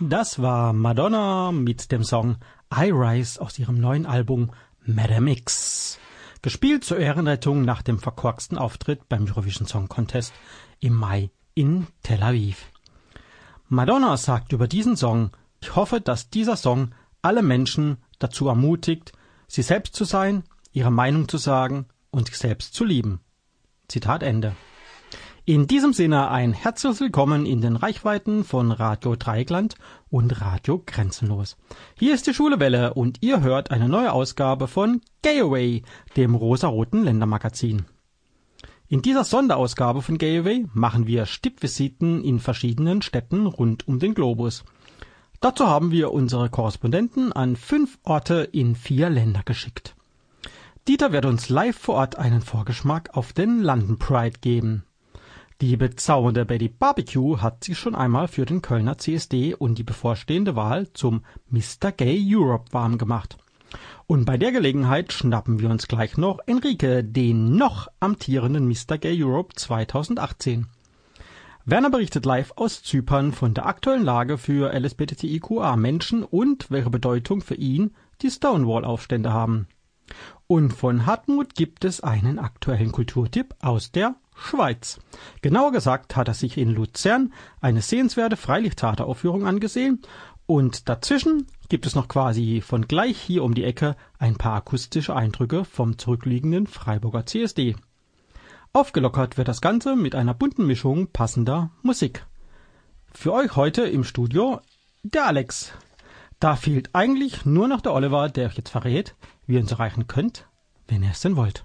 Das war Madonna mit dem Song I Rise aus ihrem neuen Album Madame X. Gespielt zur Ehrenrettung nach dem verkorksten Auftritt beim Eurovision Song Contest im Mai in Tel Aviv. Madonna sagt über diesen Song, ich hoffe, dass dieser Song alle Menschen dazu ermutigt, sie selbst zu sein, ihre Meinung zu sagen und sich selbst zu lieben. Zitat Ende. In diesem Sinne ein herzliches Willkommen in den Reichweiten von Radio Dreieckland und Radio Grenzenlos. Hier ist die Schulewelle und ihr hört eine neue Ausgabe von Gay Away, dem rosaroten Ländermagazin. In dieser Sonderausgabe von Gay Away machen wir Stippvisiten in verschiedenen Städten rund um den Globus. Dazu haben wir unsere Korrespondenten an fünf Orte in vier Länder geschickt. Dieter wird uns live vor Ort einen Vorgeschmack auf den London Pride geben. Die bezaubernde Betty Barbecue hat sich schon einmal für den Kölner CSD und die bevorstehende Wahl zum Mr. Gay Europe warm gemacht. Und bei der Gelegenheit schnappen wir uns gleich noch Enrique, den noch amtierenden Mr. Gay Europe 2018. Werner berichtet live aus Zypern von der aktuellen Lage für LSBTIQA-Menschen und welche Bedeutung für ihn die Stonewall-Aufstände haben. Und von Hartmut gibt es einen aktuellen Kulturtipp aus der Schweiz. Genauer gesagt hat er sich in Luzern eine sehenswerte Freilichttheateraufführung angesehen und dazwischen gibt es noch quasi von gleich hier um die Ecke ein paar akustische Eindrücke vom zurückliegenden Freiburger CSD. Aufgelockert wird das Ganze mit einer bunten Mischung passender Musik. Für euch heute im Studio der Alex. Da fehlt eigentlich nur noch der Oliver, der euch jetzt verrät, wie ihr uns erreichen könnt, wenn ihr es denn wollt.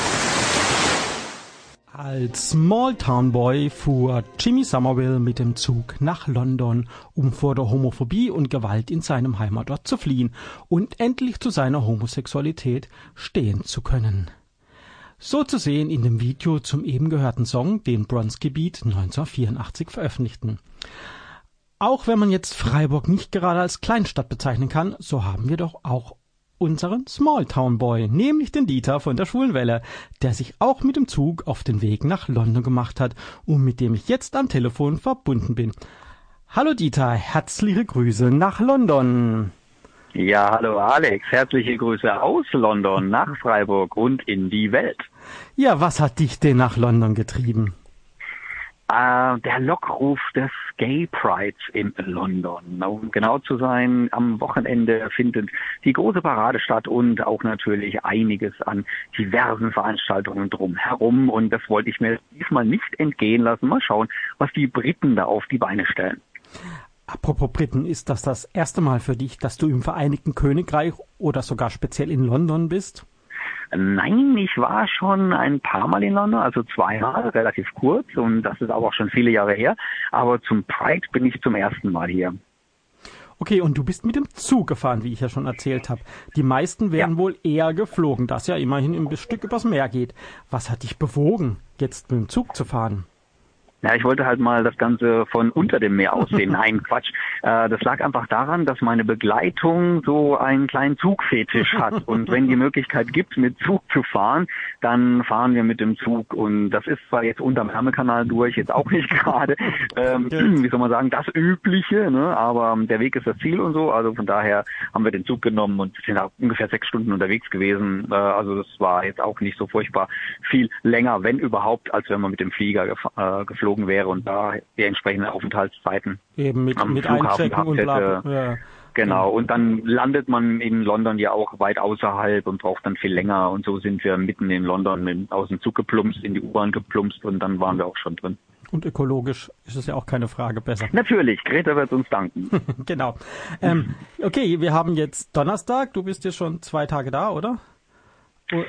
Als Smalltown Boy fuhr Jimmy Somerville mit dem Zug nach London, um vor der Homophobie und Gewalt in seinem Heimatort zu fliehen und endlich zu seiner Homosexualität stehen zu können. So zu sehen in dem Video zum eben gehörten Song, den Bronski Beat 1984 veröffentlichten. Auch wenn man jetzt Freiburg nicht gerade als Kleinstadt bezeichnen kann, so haben wir doch auch unseren Smalltown Boy, nämlich den Dieter von der Schwulenwelle, der sich auch mit dem Zug auf den Weg nach London gemacht hat und mit dem ich jetzt am Telefon verbunden bin. Hallo Dieter, herzliche Grüße nach London. Ja, hallo Alex, herzliche Grüße aus London nach Freiburg und in die Welt. Ja, was hat dich denn nach London getrieben? Äh, der Lockruf des Gay Prides in London. Um genau zu sein, am Wochenende findet die große Parade statt und auch natürlich einiges an diversen Veranstaltungen drumherum. Und das wollte ich mir diesmal nicht entgehen lassen. Mal schauen, was die Briten da auf die Beine stellen. Apropos Briten, ist das das erste Mal für dich, dass du im Vereinigten Königreich oder sogar speziell in London bist? Nein, ich war schon ein paar Mal in London, also zweimal, relativ kurz und das ist aber auch schon viele Jahre her. Aber zum Pride bin ich zum ersten Mal hier. Okay, und du bist mit dem Zug gefahren, wie ich ja schon erzählt habe. Die meisten wären ja. wohl eher geflogen, das ja immerhin ein Stück übers Meer geht. Was hat dich bewogen, jetzt mit dem Zug zu fahren? Ja, ich wollte halt mal das Ganze von unter dem Meer aussehen. Nein, Quatsch. Äh, das lag einfach daran, dass meine Begleitung so einen kleinen Zugfetisch hat. Und wenn die Möglichkeit gibt, mit Zug zu fahren, dann fahren wir mit dem Zug. Und das ist zwar jetzt unterm Ärmelkanal durch, jetzt auch nicht gerade, ähm, wie soll man sagen, das Übliche, ne? aber der Weg ist das Ziel und so. Also von daher haben wir den Zug genommen und sind auch ungefähr sechs Stunden unterwegs gewesen. Äh, also das war jetzt auch nicht so furchtbar viel länger, wenn überhaupt, als wenn man mit dem Flieger gef äh, geflogen geflogen wäre und da die entsprechenden Aufenthaltszeiten eben mit, am mit Flughafen gehabt und hätte. Ja. Genau, und dann landet man in London ja auch weit außerhalb und braucht dann viel länger. Und so sind wir mitten in London aus dem Zug geplumpst, in die U-Bahn geplumpst und dann waren wir auch schon drin. Und ökologisch ist es ja auch keine Frage besser. Natürlich, Greta wird uns danken. genau. Ähm, okay, wir haben jetzt Donnerstag. Du bist jetzt schon zwei Tage da, oder?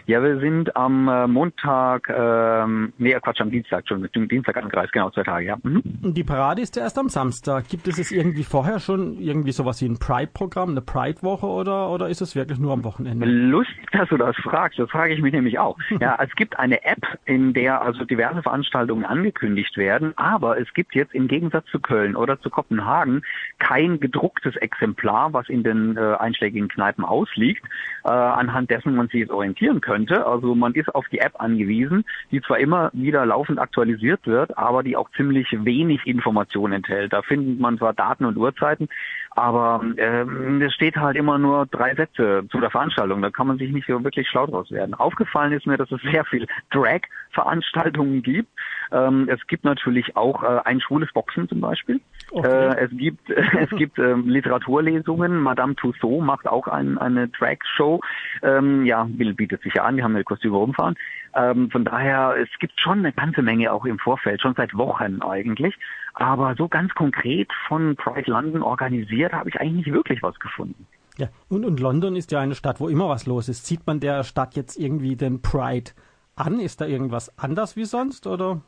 Ja, wir sind am äh, Montag, ähm, nee, Quatsch, am Dienstag schon, mit dem Dienstag angereist, genau, zwei Tage, ja. Mhm. Die Parade ist ja erst am Samstag. Gibt es es irgendwie vorher schon irgendwie sowas wie ein Pride-Programm, eine Pride-Woche oder, oder ist es wirklich nur am Wochenende? Lustig, dass du das fragst, das frage ich mich nämlich auch. Ja, es gibt eine App, in der also diverse Veranstaltungen angekündigt werden, aber es gibt jetzt im Gegensatz zu Köln oder zu Kopenhagen kein gedrucktes Exemplar, was in den äh, einschlägigen Kneipen ausliegt, äh, anhand dessen man sich jetzt orientieren könnte. Also man ist auf die App angewiesen, die zwar immer wieder laufend aktualisiert wird, aber die auch ziemlich wenig Informationen enthält. Da findet man zwar Daten und Uhrzeiten, aber ähm, es steht halt immer nur drei Sätze zu der Veranstaltung. Da kann man sich nicht so wirklich schlau draus werden. Aufgefallen ist mir, dass es sehr viel Drag-Veranstaltungen gibt. Ähm, es gibt natürlich auch äh, ein schwules Boxen zum Beispiel. Okay. Äh, es gibt es gibt äh, Literaturlesungen. Madame Tussaud macht auch ein, eine Drag-Show. Ähm, ja, Bill bietet sich ja an. Die haben eine Kostüme rumfahren. Ähm, von daher, es gibt schon eine ganze Menge auch im Vorfeld, schon seit Wochen eigentlich. Aber so ganz konkret von Pride London organisiert habe ich eigentlich nicht wirklich was gefunden. Ja, und, und London ist ja eine Stadt, wo immer was los ist. Zieht man der Stadt jetzt irgendwie den Pride an? Ist da irgendwas anders wie sonst oder?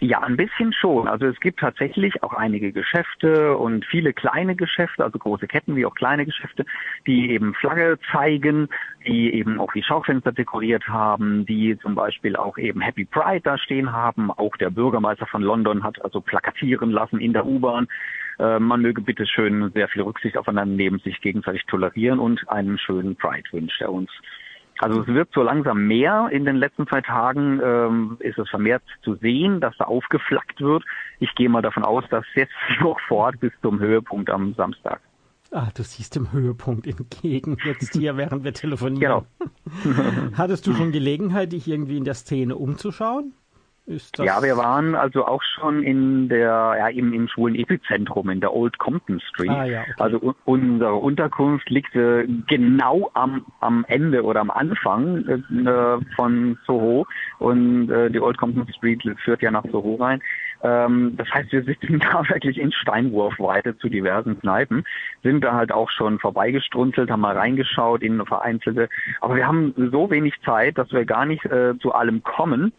Ja, ein bisschen schon. Also es gibt tatsächlich auch einige Geschäfte und viele kleine Geschäfte, also große Ketten wie auch kleine Geschäfte, die eben Flagge zeigen, die eben auch die Schaufenster dekoriert haben, die zum Beispiel auch eben Happy Pride da stehen haben. Auch der Bürgermeister von London hat also plakatieren lassen in der U-Bahn. Äh, man möge bitte schön sehr viel Rücksicht aufeinander nehmen, sich gegenseitig tolerieren und einen schönen Pride wünscht er uns. Also es wird so langsam mehr. In den letzten zwei Tagen ähm, ist es vermehrt zu sehen, dass da aufgeflaggt wird. Ich gehe mal davon aus, dass jetzt noch fort bis zum Höhepunkt am Samstag. Ah, du siehst dem Höhepunkt entgegen jetzt hier, während wir telefonieren. Genau. Hattest du schon Gelegenheit, dich irgendwie in der Szene umzuschauen? Ja, wir waren also auch schon in der, ja, im, im schwulen Epizentrum in der Old Compton Street. Ah, ja, okay. Also unsere Unterkunft liegt äh, genau am, am Ende oder am Anfang äh, von Soho und äh, die Old Compton Street führt ja nach Soho rein. Ähm, das heißt, wir sitzen da wirklich in Steinwurfweite zu diversen Kneipen, sind da halt auch schon vorbeigestrunzelt, haben mal reingeschaut in vereinzelte, aber wir haben so wenig Zeit, dass wir gar nicht äh, zu allem kommen.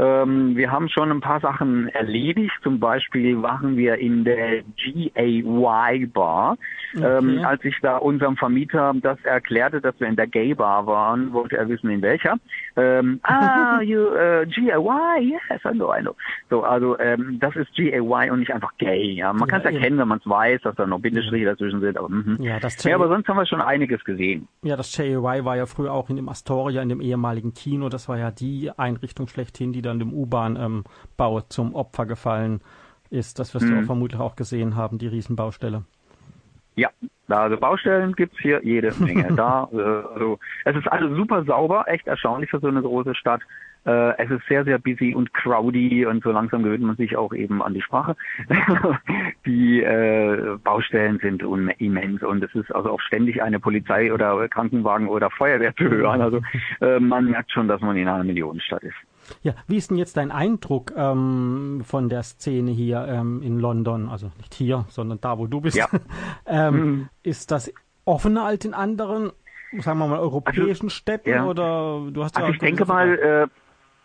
Ähm, wir haben schon ein paar Sachen erledigt. Zum Beispiel waren wir in der GAY Bar. Okay. Ähm, als ich da unserem Vermieter das erklärte, dass wir in der Gay Bar waren, wollte er wissen, in welcher. Ähm, ah, you, uh, GAY, yes, I know, I know. So, also ähm, das ist GAY und nicht einfach gay. Ja. Man ja, kann es erkennen, wenn man es weiß, dass da noch Bindestriche dazwischen sind. Aber, mm ja, das ja, aber sonst haben wir schon einiges gesehen. Ja, das GAY war ja früher auch in dem Astoria, in dem ehemaligen Kino. Das war ja die Einrichtung schlechthin, die da dann dem U-Bahn-Bau ähm, zum Opfer gefallen ist. Das wirst mhm. du auch vermutlich auch gesehen haben, die Riesenbaustelle. Ja, also Baustellen gibt es hier jede Menge. da, äh, also, es ist alles super sauber, echt erstaunlich für so eine große Stadt. Äh, es ist sehr, sehr busy und crowdy und so langsam gewöhnt man sich auch eben an die Sprache. die äh, Baustellen sind immens und es ist also auch ständig eine Polizei oder Krankenwagen oder Feuerwehr zu hören. Also äh, man merkt schon, dass man in einer Millionenstadt ist. Ja, wie ist denn jetzt dein Eindruck ähm, von der Szene hier ähm, in London? Also nicht hier, sondern da, wo du bist. Ja. ähm, mhm. Ist das offener als in anderen, sagen wir mal, europäischen also, Städten? Ja. Oder du hast also ja ich denke mal, äh,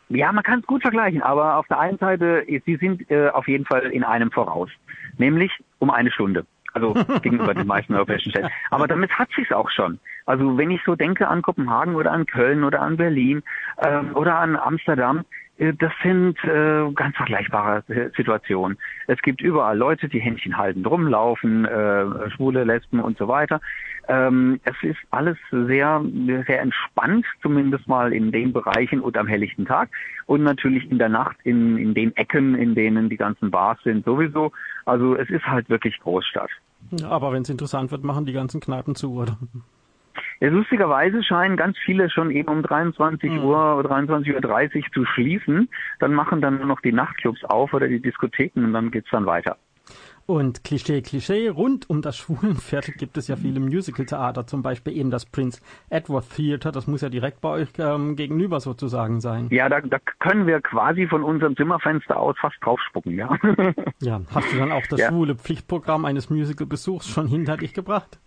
ja, man kann es gut vergleichen, aber auf der einen Seite, sie sind äh, auf jeden Fall in einem voraus, nämlich um eine Stunde also gegenüber den meisten europäischen Städten. Aber damit hat sich's auch schon. Also wenn ich so denke an Kopenhagen oder an Köln oder an Berlin ähm, oder an Amsterdam, das sind äh, ganz vergleichbare Situationen. Es gibt überall Leute, die Händchen halten, rumlaufen, äh, Schwule, Lesben und so weiter. Ähm, es ist alles sehr, sehr entspannt, zumindest mal in den Bereichen und am helllichten Tag. Und natürlich in der Nacht in, in den Ecken, in denen die ganzen Bars sind, sowieso. Also es ist halt wirklich Großstadt. Aber wenn es interessant wird, machen die ganzen Kneipen zu, oder? Ja, lustigerweise scheinen ganz viele schon eben um 23 mhm. Uhr oder 23.30 Uhr zu schließen. Dann machen dann nur noch die Nachtclubs auf oder die Diskotheken und dann geht's dann weiter. Und Klischee, Klischee, rund um das Schwulenviertel gibt es ja viele Musical-Theater, zum Beispiel eben das Prince Edward Theater, das muss ja direkt bei euch ähm, gegenüber sozusagen sein. Ja, da, da können wir quasi von unserem Zimmerfenster aus fast draufspucken, ja. ja, hast du dann auch das ja. schwule Pflichtprogramm eines Musical-Besuchs schon hinter dich gebracht?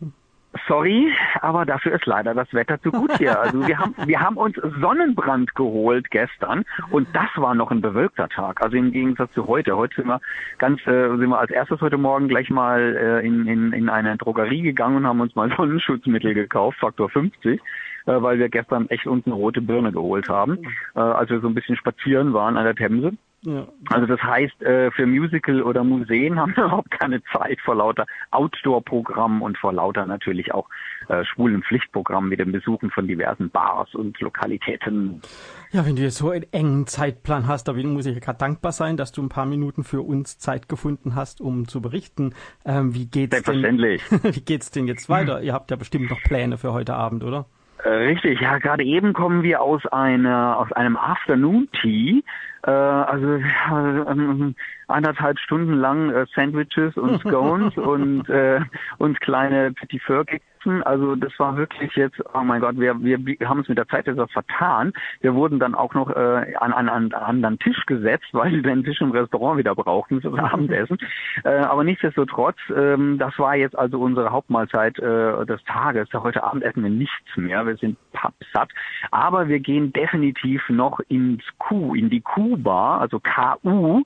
Sorry, aber dafür ist leider das Wetter zu gut hier. Also wir haben, wir haben uns Sonnenbrand geholt gestern und das war noch ein bewölkter Tag. Also im Gegensatz zu heute. Heute sind wir ganz, äh, sind wir als erstes heute Morgen gleich mal äh, in, in, in eine Drogerie gegangen und haben uns mal Sonnenschutzmittel gekauft, Faktor 50 äh, weil wir gestern echt uns eine rote Birne geholt haben, äh, als wir so ein bisschen spazieren waren an der Themse. Ja. Also das heißt, äh, für Musical oder Museen haben wir überhaupt keine Zeit vor lauter Outdoor-Programmen und vor lauter natürlich auch äh, schwulen Pflichtprogrammen mit dem Besuchen von diversen Bars und Lokalitäten. Ja, wenn du jetzt so einen engen Zeitplan hast, da muss ich gerade dankbar sein, dass du ein paar Minuten für uns Zeit gefunden hast, um zu berichten. Ähm, wie geht's Selbstverständlich. Denn, wie geht's denn jetzt weiter? Ihr habt ja bestimmt noch Pläne für heute Abend, oder? Äh, richtig, ja, gerade eben kommen wir aus einer aus einem Afternoon Tea, äh, also äh, anderthalb Stunden lang äh, Sandwiches und Scones und äh, und kleine Petit Four sitzen. Also das war wirklich jetzt, oh mein Gott, wir, wir haben uns mit der Zeit etwas vertan. Wir wurden dann auch noch äh, an, an, an einen anderen Tisch gesetzt, weil wir den Tisch im Restaurant wieder brauchten fürs Abendessen. Äh, aber nichtsdestotrotz, ähm, das war jetzt also unsere Hauptmahlzeit äh, des Tages. Heute Abend essen wir nichts mehr. Wir sind pappsatt. Aber wir gehen definitiv noch ins Q, in die Q-Bar, also KU.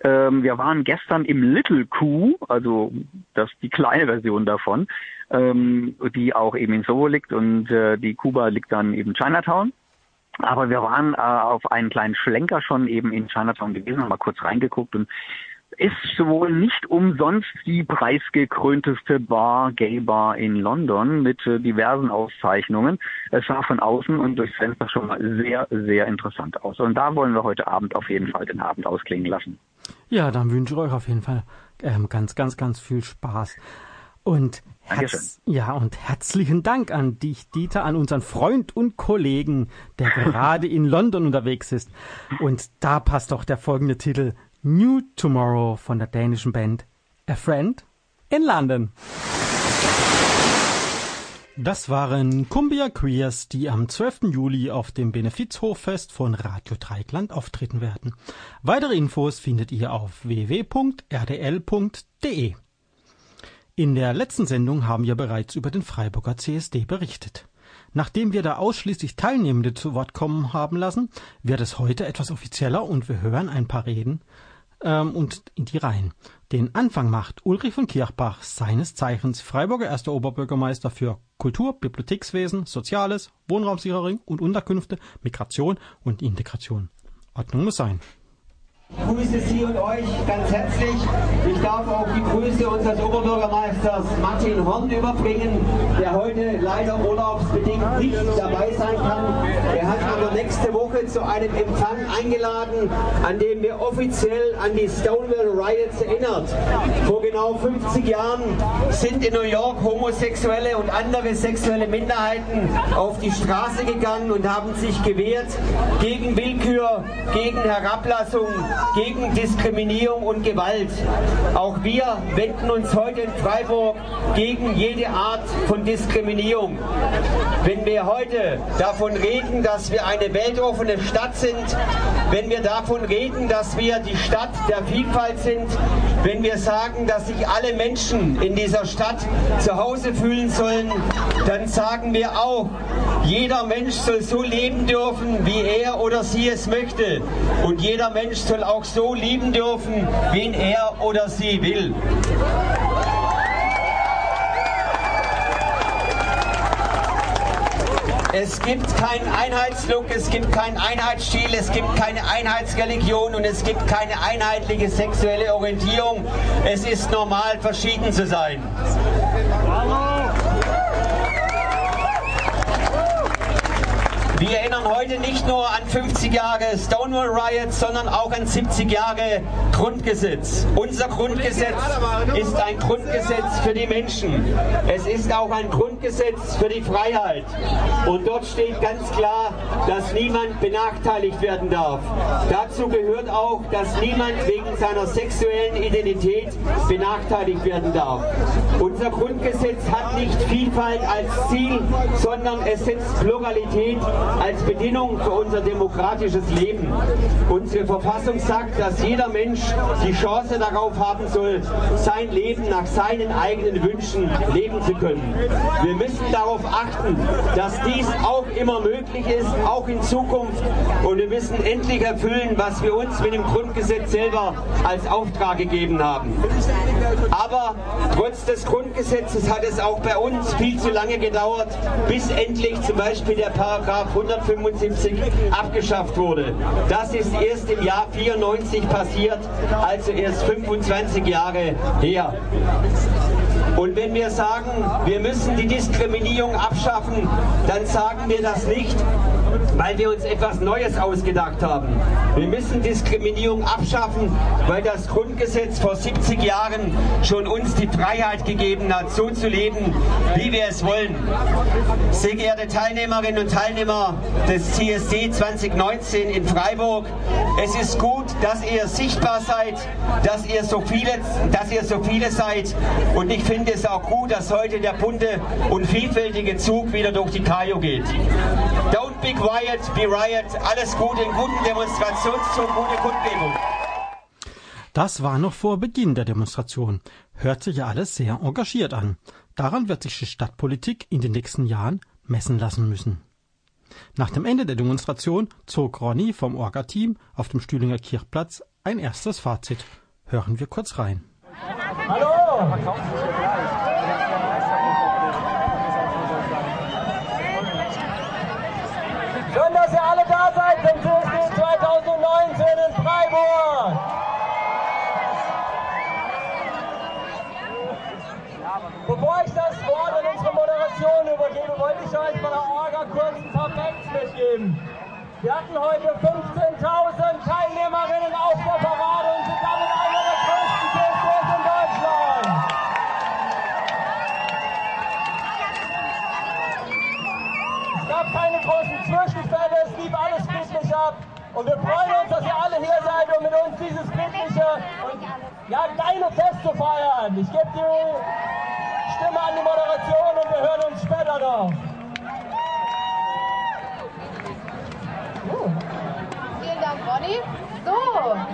Ähm, wir waren gestern im Little Q, also das die kleine Version davon ähm, die auch eben in Soho liegt und äh, die Kuba liegt dann eben Chinatown. Aber wir waren äh, auf einen kleinen Schlenker schon eben in Chinatown gewesen, haben mal kurz reingeguckt und ist wohl nicht umsonst die preisgekrönteste Bar, Gay Bar in London mit äh, diversen Auszeichnungen. Es sah von außen und durchs Fenster schon mal sehr, sehr interessant aus. Und da wollen wir heute Abend auf jeden Fall den Abend ausklingen lassen. Ja, dann wünsche ich euch auf jeden Fall ähm, ganz, ganz, ganz viel Spaß. Und, herz, ja, und herzlichen Dank an dich, Dieter, an unseren Freund und Kollegen, der gerade in London unterwegs ist. Und da passt auch der folgende Titel New Tomorrow von der dänischen Band A Friend in London. Das waren Cumbia Queers, die am 12. Juli auf dem Benefizhochfest von Radio Dreikland auftreten werden. Weitere Infos findet ihr auf www.rdl.de. In der letzten Sendung haben wir bereits über den Freiburger CSD berichtet. Nachdem wir da ausschließlich Teilnehmende zu Wort kommen haben lassen, wird es heute etwas offizieller und wir hören ein paar Reden ähm, und in die Reihen. Den Anfang macht Ulrich von Kirchbach, seines Zeichens Freiburger erster Oberbürgermeister für Kultur, Bibliothekswesen, Soziales, Wohnraumsicherung und Unterkünfte, Migration und Integration. Ordnung muss sein. Ich grüße Sie und euch ganz herzlich. Ich darf auch die Grüße unseres Oberbürgermeisters Martin Horn überbringen, der heute leider urlaubsbedingt nicht dabei sein kann. Er hat aber nächste Woche zu einem Empfang eingeladen, an dem wir offiziell an die Stonewall Riots erinnert. Vor genau 50 Jahren sind in New York Homosexuelle und andere sexuelle Minderheiten auf die Straße gegangen und haben sich gewehrt gegen Willkür, gegen Herablassung, gegen Diskriminierung und Gewalt. Auch wir wenden uns heute in Freiburg gegen jede Art von Diskriminierung. Wenn wir heute davon reden, dass wir eine weltoffene Stadt sind, wenn wir davon reden, dass wir die Stadt der Vielfalt sind, wenn wir sagen, dass sich alle Menschen in dieser Stadt zu Hause fühlen sollen, dann sagen wir auch, jeder Mensch soll so leben dürfen, wie er oder sie es möchte. Und jeder Mensch soll auch so lieben dürfen, wen er oder sie will. Es gibt keinen Einheitslook, es gibt keinen Einheitsstil, es gibt keine Einheitsreligion und es gibt keine einheitliche sexuelle Orientierung. Es ist normal, verschieden zu sein. Wir erinnern heute nicht nur an 50 Jahre Stonewall Riots, sondern auch an 70 Jahre Grundgesetz. Unser Grundgesetz ist ein Grundgesetz für die Menschen. Es ist auch ein Grundgesetz für die Freiheit. Und dort steht ganz klar, dass niemand benachteiligt werden darf. Dazu gehört auch, dass niemand wegen seiner sexuellen Identität benachteiligt werden darf. Unser Grundgesetz hat nicht Vielfalt als Ziel, sondern es setzt Pluralität als Bedingung für unser demokratisches Leben. Unsere Verfassung sagt, dass jeder Mensch die Chance darauf haben soll, sein Leben nach seinen eigenen Wünschen leben zu können. Wir müssen darauf achten, dass dies auch immer möglich ist, auch in Zukunft. Und wir müssen endlich erfüllen, was wir uns mit dem Grundgesetz selber als Auftrag gegeben haben. Aber trotz des Grundgesetzes hat es auch bei uns viel zu lange gedauert, bis endlich zum Beispiel der Paragraph 175 abgeschafft wurde. Das ist erst im Jahr 94 passiert, also erst 25 Jahre her. Und wenn wir sagen, wir müssen die Diskriminierung abschaffen, dann sagen wir das nicht, weil wir uns etwas Neues ausgedacht haben. Wir müssen Diskriminierung abschaffen, weil das Grundgesetz vor 70 Jahren schon uns die Freiheit gegeben hat, so zu leben, wie wir es wollen. Sehr geehrte Teilnehmerinnen und Teilnehmer des CSD 2019 in Freiburg, es ist gut, dass ihr sichtbar seid, dass ihr so viele, dass ihr so viele seid und ich finde es auch gut, dass heute der bunte und vielfältige Zug wieder durch die Kajo geht. Don't be quiet, be riot. Alles Gute, einen guten Demonstrationszug, gute Kundgebung. Das war noch vor Beginn der Demonstration. Hört sich ja alles sehr engagiert an. Daran wird sich die Stadtpolitik in den nächsten Jahren messen lassen müssen. Nach dem Ende der Demonstration zog Ronny vom Orga-Team auf dem Stühlinger Kirchplatz ein erstes Fazit. Hören wir kurz rein. Hallo! Schön, dass ihr alle da seid zum CSD 2019 in Freiburg. Bevor ich das Wort an unsere Moderation übergebe, wollte ich euch von der Orga kurz ein paar Facts mitgeben. Wir hatten heute 15.000 Teilnehmerinnen auf der Parade und sind damit zu feiern. Ich gebe die Stimme an die Moderation und wir hören uns später noch. Vielen Dank, Ronny. So,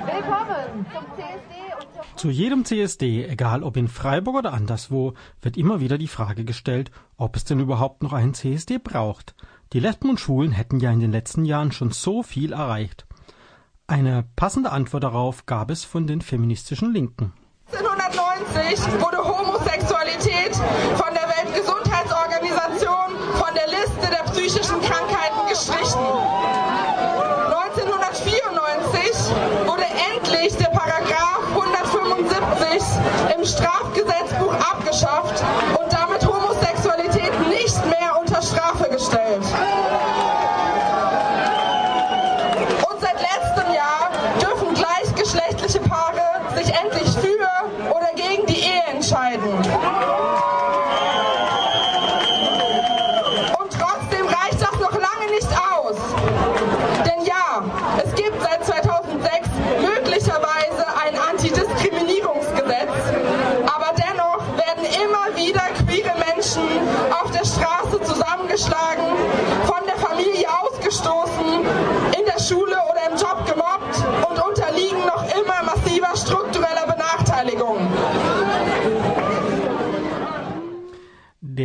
willkommen zum CSD und Zu jedem CSD, egal ob in Freiburg oder anderswo, wird immer wieder die Frage gestellt, ob es denn überhaupt noch einen CSD braucht. Die Lesben und Schwulen hätten ja in den letzten Jahren schon so viel erreicht. Eine passende Antwort darauf gab es von den feministischen Linken. 1990 wurde Homosexualität von der Weltgesundheitsorganisation von der Liste der psychischen Krankheiten gestrichen. 1994 wurde endlich der Paragraph 175 im Strafgesetzbuch abgeschafft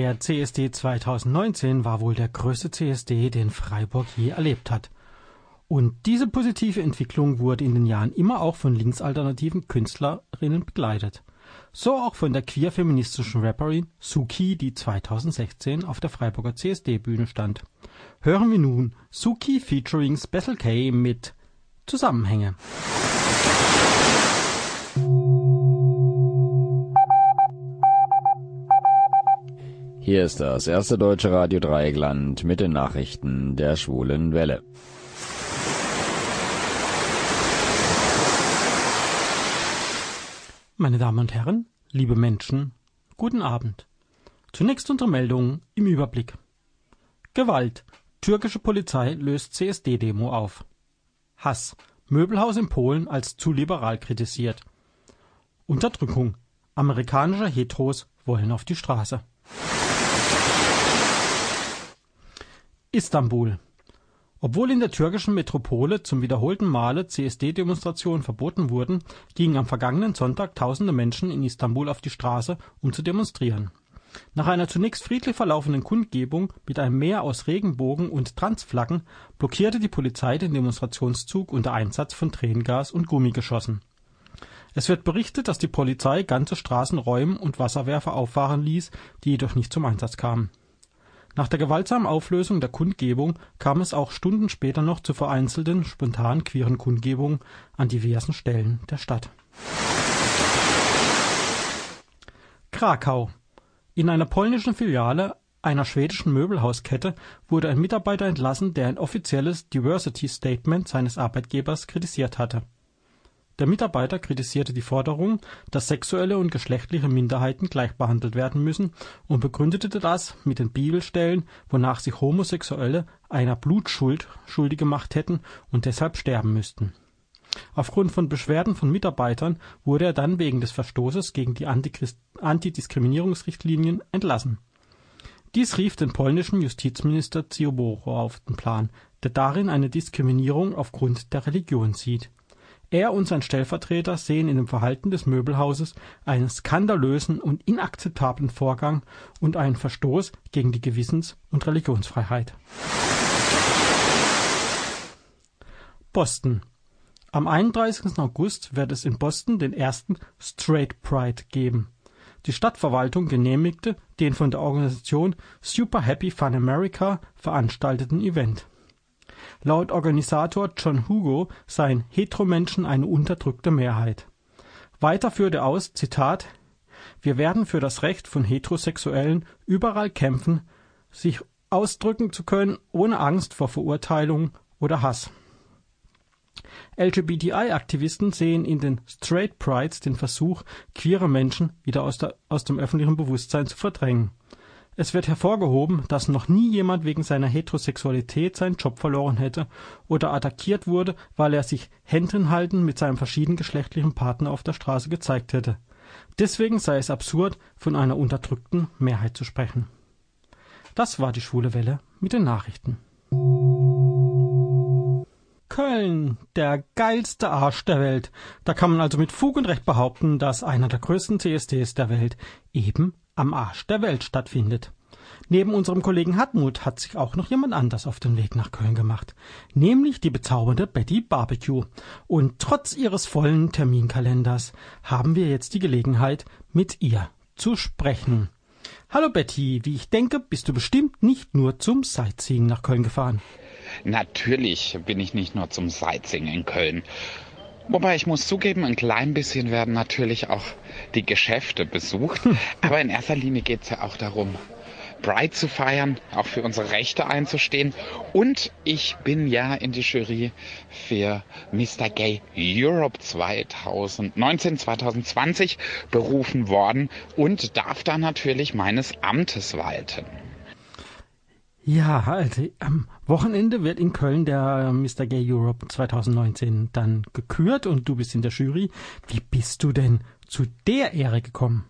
Der CSD 2019 war wohl der größte CSD, den Freiburg je erlebt hat. Und diese positive Entwicklung wurde in den Jahren immer auch von linksalternativen Künstlerinnen begleitet. So auch von der queer-feministischen Rapperin Suki, die 2016 auf der Freiburger CSD-Bühne stand. Hören wir nun Suki featuring Special K mit Zusammenhänge. Hier ist das erste deutsche Radio Dreieckland mit den Nachrichten der schwulen Welle. Meine Damen und Herren, liebe Menschen, guten Abend. Zunächst unsere Meldung im Überblick. Gewalt. Türkische Polizei löst CSD-Demo auf. Hass. Möbelhaus in Polen als zu liberal kritisiert. Unterdrückung. Amerikanische Heteros wollen auf die Straße. Istanbul. Obwohl in der türkischen Metropole zum wiederholten Male CSD-Demonstrationen verboten wurden, gingen am vergangenen Sonntag tausende Menschen in Istanbul auf die Straße, um zu demonstrieren. Nach einer zunächst friedlich verlaufenden Kundgebung mit einem Meer aus Regenbogen und Transflaggen blockierte die Polizei den Demonstrationszug unter Einsatz von Tränengas und Gummigeschossen. Es wird berichtet, dass die Polizei ganze Straßen räumen und Wasserwerfer auffahren ließ, die jedoch nicht zum Einsatz kamen nach der gewaltsamen Auflösung der Kundgebung kam es auch Stunden später noch zu vereinzelten, spontan queeren Kundgebungen an diversen Stellen der Stadt. Krakau. In einer polnischen Filiale einer schwedischen Möbelhauskette wurde ein Mitarbeiter entlassen, der ein offizielles Diversity Statement seines Arbeitgebers kritisiert hatte der Mitarbeiter kritisierte die Forderung, dass sexuelle und geschlechtliche Minderheiten gleich behandelt werden müssen und begründete das mit den Bibelstellen, wonach sich Homosexuelle einer Blutschuld schuldig gemacht hätten und deshalb sterben müssten. Aufgrund von Beschwerden von Mitarbeitern wurde er dann wegen des Verstoßes gegen die Antidiskriminierungsrichtlinien entlassen. Dies rief den polnischen Justizminister Ziobro auf den Plan, der darin eine Diskriminierung aufgrund der Religion sieht er und sein Stellvertreter sehen in dem Verhalten des Möbelhauses einen skandalösen und inakzeptablen Vorgang und einen Verstoß gegen die Gewissens- und Religionsfreiheit. Boston. Am 31. August wird es in Boston den ersten Straight Pride geben. Die Stadtverwaltung genehmigte den von der Organisation Super Happy Fun America veranstalteten Event Laut Organisator John Hugo seien Heteromenschen eine unterdrückte Mehrheit. Weiter führte er aus: Zitat Wir werden für das Recht von Heterosexuellen überall kämpfen, sich ausdrücken zu können, ohne Angst vor Verurteilung oder Hass. LGBTI-Aktivisten sehen in den Straight Prides den Versuch, queere Menschen wieder aus, der, aus dem öffentlichen Bewusstsein zu verdrängen es wird hervorgehoben, dass noch nie jemand wegen seiner Heterosexualität seinen Job verloren hätte oder attackiert wurde, weil er sich händchenhaltend mit seinem verschiedengeschlechtlichen Partner auf der Straße gezeigt hätte. Deswegen sei es absurd, von einer unterdrückten Mehrheit zu sprechen. Das war die Schwule Welle mit den Nachrichten. Köln, der geilste Arsch der Welt. Da kann man also mit Fug und Recht behaupten, dass einer der größten CSDs der Welt eben am Arsch der Welt stattfindet. Neben unserem Kollegen Hartmut hat sich auch noch jemand anders auf den Weg nach Köln gemacht, nämlich die bezaubernde Betty Barbecue. Und trotz ihres vollen Terminkalenders haben wir jetzt die Gelegenheit, mit ihr zu sprechen. Hallo Betty, wie ich denke, bist du bestimmt nicht nur zum Sightseeing nach Köln gefahren. Natürlich bin ich nicht nur zum Sightseeing in Köln. Wobei ich muss zugeben, ein klein bisschen werden natürlich auch die Geschäfte besucht. Aber in erster Linie geht es ja auch darum, Pride zu feiern, auch für unsere Rechte einzustehen. Und ich bin ja in die Jury für Mr. Gay Europe 2019, 2020 berufen worden und darf da natürlich meines Amtes walten. Ja, also am Wochenende wird in Köln der Mr. Gay Europe 2019 dann gekürt und du bist in der Jury. Wie bist du denn zu der Ehre gekommen?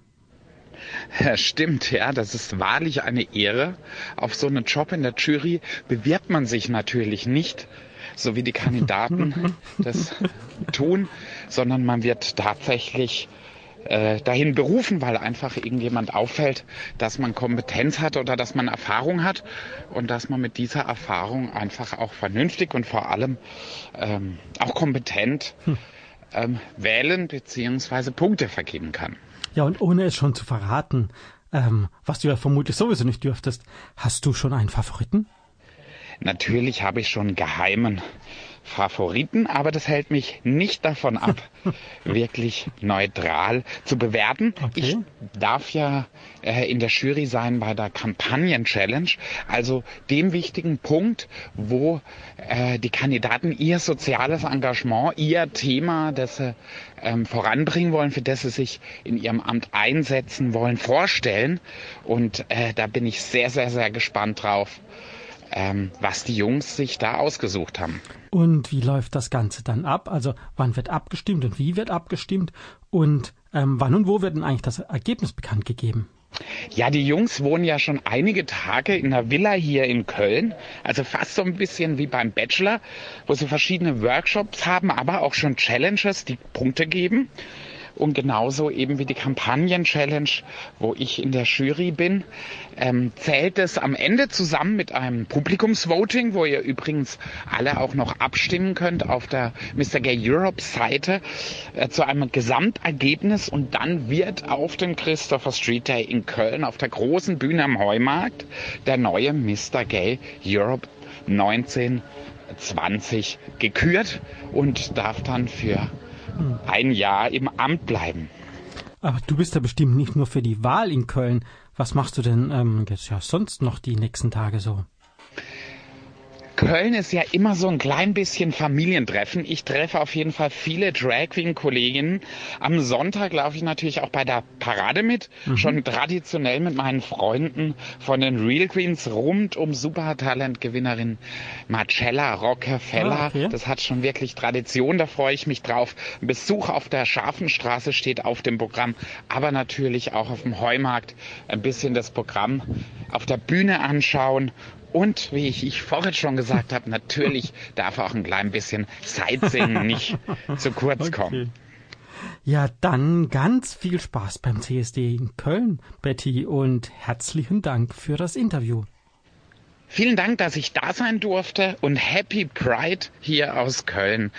Ja, stimmt, ja, das ist wahrlich eine Ehre. Auf so einen Job in der Jury bewirbt man sich natürlich nicht, so wie die Kandidaten das tun, sondern man wird tatsächlich äh, dahin berufen, weil einfach irgendjemand auffällt, dass man Kompetenz hat oder dass man Erfahrung hat und dass man mit dieser Erfahrung einfach auch vernünftig und vor allem ähm, auch kompetent hm. ähm, wählen bzw. Punkte vergeben kann. Ja, und ohne es schon zu verraten, ähm, was du ja vermutlich sowieso nicht dürftest, hast du schon einen Favoriten? Natürlich habe ich schon geheimen Favoriten, aber das hält mich nicht davon ab, wirklich neutral zu bewerten. Okay. Ich darf ja äh, in der Jury sein bei der Kampagnen-Challenge, also dem wichtigen Punkt, wo äh, die Kandidaten ihr soziales Engagement, ihr Thema, das sie ähm, voranbringen wollen, für das sie sich in ihrem Amt einsetzen wollen, vorstellen. Und äh, da bin ich sehr, sehr, sehr gespannt drauf ähm, was die Jungs sich da ausgesucht haben. Und wie läuft das Ganze dann ab? Also wann wird abgestimmt und wie wird abgestimmt? Und ähm, wann und wo wird denn eigentlich das Ergebnis bekannt gegeben? Ja, die Jungs wohnen ja schon einige Tage in einer Villa hier in Köln. Also fast so ein bisschen wie beim Bachelor, wo sie verschiedene Workshops haben, aber auch schon Challenges, die Punkte geben. Und genauso eben wie die Kampagnen-Challenge, wo ich in der Jury bin, ähm, zählt es am Ende zusammen mit einem Publikumsvoting, wo ihr übrigens alle auch noch abstimmen könnt auf der Mr. Gay Europe Seite äh, zu einem Gesamtergebnis und dann wird auf dem Christopher Street Day in Köln auf der großen Bühne am Heumarkt der neue Mr. Gay Europe 1920 gekürt und darf dann für ein Jahr im Amt bleiben. Aber du bist ja bestimmt nicht nur für die Wahl in Köln. Was machst du denn ähm, jetzt ja sonst noch die nächsten Tage so? Köln ist ja immer so ein klein bisschen Familientreffen. Ich treffe auf jeden Fall viele Drag Queen Kolleginnen. Am Sonntag laufe ich natürlich auch bei der Parade mit, mhm. schon traditionell mit meinen Freunden von den Real Queens rund um Supertalent-Gewinnerin Marcella Rockefeller. Ah, okay. Das hat schon wirklich Tradition, da freue ich mich drauf. Ein Besuch auf der Scharfenstraße steht auf dem Programm, aber natürlich auch auf dem Heumarkt ein bisschen das Programm auf der Bühne anschauen und wie ich, ich vorhin schon gesagt habe, natürlich darf auch ein klein bisschen Sightseeing nicht zu kurz okay. kommen. Ja, dann ganz viel Spaß beim CSD in Köln, Betty, und herzlichen Dank für das Interview. Vielen Dank, dass ich da sein durfte und Happy Pride hier aus Köln.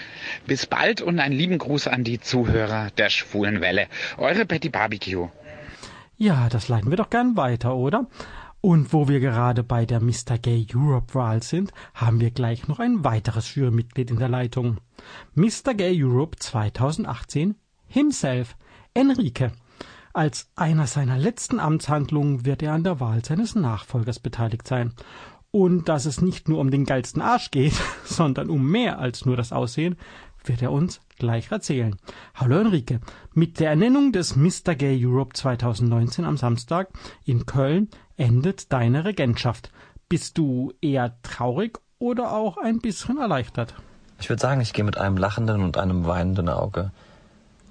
Bis bald und einen lieben Gruß an die Zuhörer der Schwulen Welle. Eure Betty Barbecue. Ja, das leiten wir doch gern weiter, oder? Und wo wir gerade bei der Mr. Gay Europe Wahl sind, haben wir gleich noch ein weiteres Jurymitglied in der Leitung. Mr. Gay Europe 2018 himself, Enrique. Als einer seiner letzten Amtshandlungen wird er an der Wahl seines Nachfolgers beteiligt sein. Und dass es nicht nur um den geilsten Arsch geht, sondern um mehr als nur das Aussehen, wird er uns gleich erzählen. Hallo Enrique. Mit der Ernennung des Mr. Gay Europe 2019 am Samstag in Köln endet deine Regentschaft. Bist du eher traurig oder auch ein bisschen erleichtert? Ich würde sagen, ich gehe mit einem lachenden und einem weinenden Auge.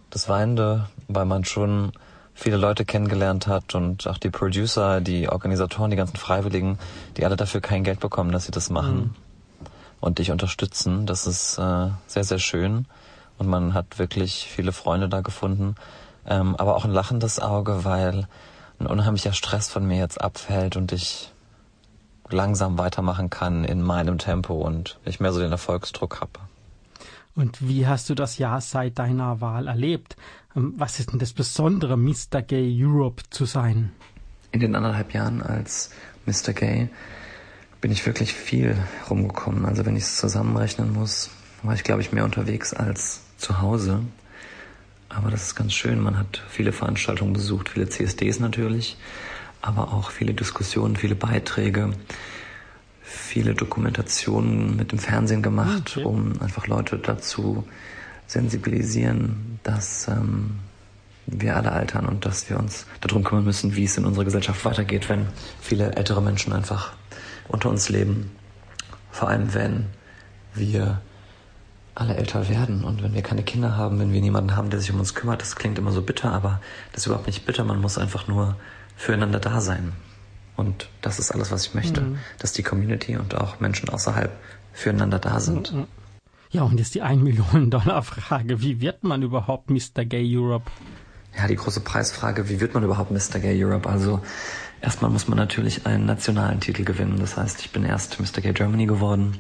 Das Weinende, weil man schon viele Leute kennengelernt hat und auch die Producer, die Organisatoren, die ganzen Freiwilligen, die alle dafür kein Geld bekommen, dass sie das machen mhm. Und dich unterstützen. Das ist äh, sehr, sehr schön und man hat wirklich viele Freunde da gefunden. Ähm, aber auch ein lachendes Auge, weil ein unheimlicher Stress von mir jetzt abfällt und ich langsam weitermachen kann in meinem Tempo und nicht mehr so den Erfolgsdruck habe. Und wie hast du das Jahr seit deiner Wahl erlebt? Ähm, was ist denn das Besondere, Mr. Gay Europe zu sein? In den anderthalb Jahren als Mr. Gay bin ich wirklich viel rumgekommen. Also wenn ich es zusammenrechnen muss, war ich, glaube ich, mehr unterwegs als zu Hause. Aber das ist ganz schön. Man hat viele Veranstaltungen besucht, viele CSDs natürlich, aber auch viele Diskussionen, viele Beiträge, viele Dokumentationen mit dem Fernsehen gemacht, okay. um einfach Leute dazu sensibilisieren, dass ähm, wir alle altern und dass wir uns darum kümmern müssen, wie es in unserer Gesellschaft weitergeht, wenn viele ältere Menschen einfach unter uns leben. Vor allem, wenn wir alle älter werden und wenn wir keine Kinder haben, wenn wir niemanden haben, der sich um uns kümmert, das klingt immer so bitter, aber das ist überhaupt nicht bitter, man muss einfach nur füreinander da sein. Und das ist alles, was ich möchte, mhm. dass die Community und auch Menschen außerhalb füreinander da sind. Mhm. Ja, und jetzt die 1 Million Dollar Frage, wie wird man überhaupt Mr. Gay Europe? Ja, die große Preisfrage, wie wird man überhaupt Mr. Gay Europe? Also erstmal muss man natürlich einen nationalen Titel gewinnen. Das heißt, ich bin erst Mr. Gay Germany geworden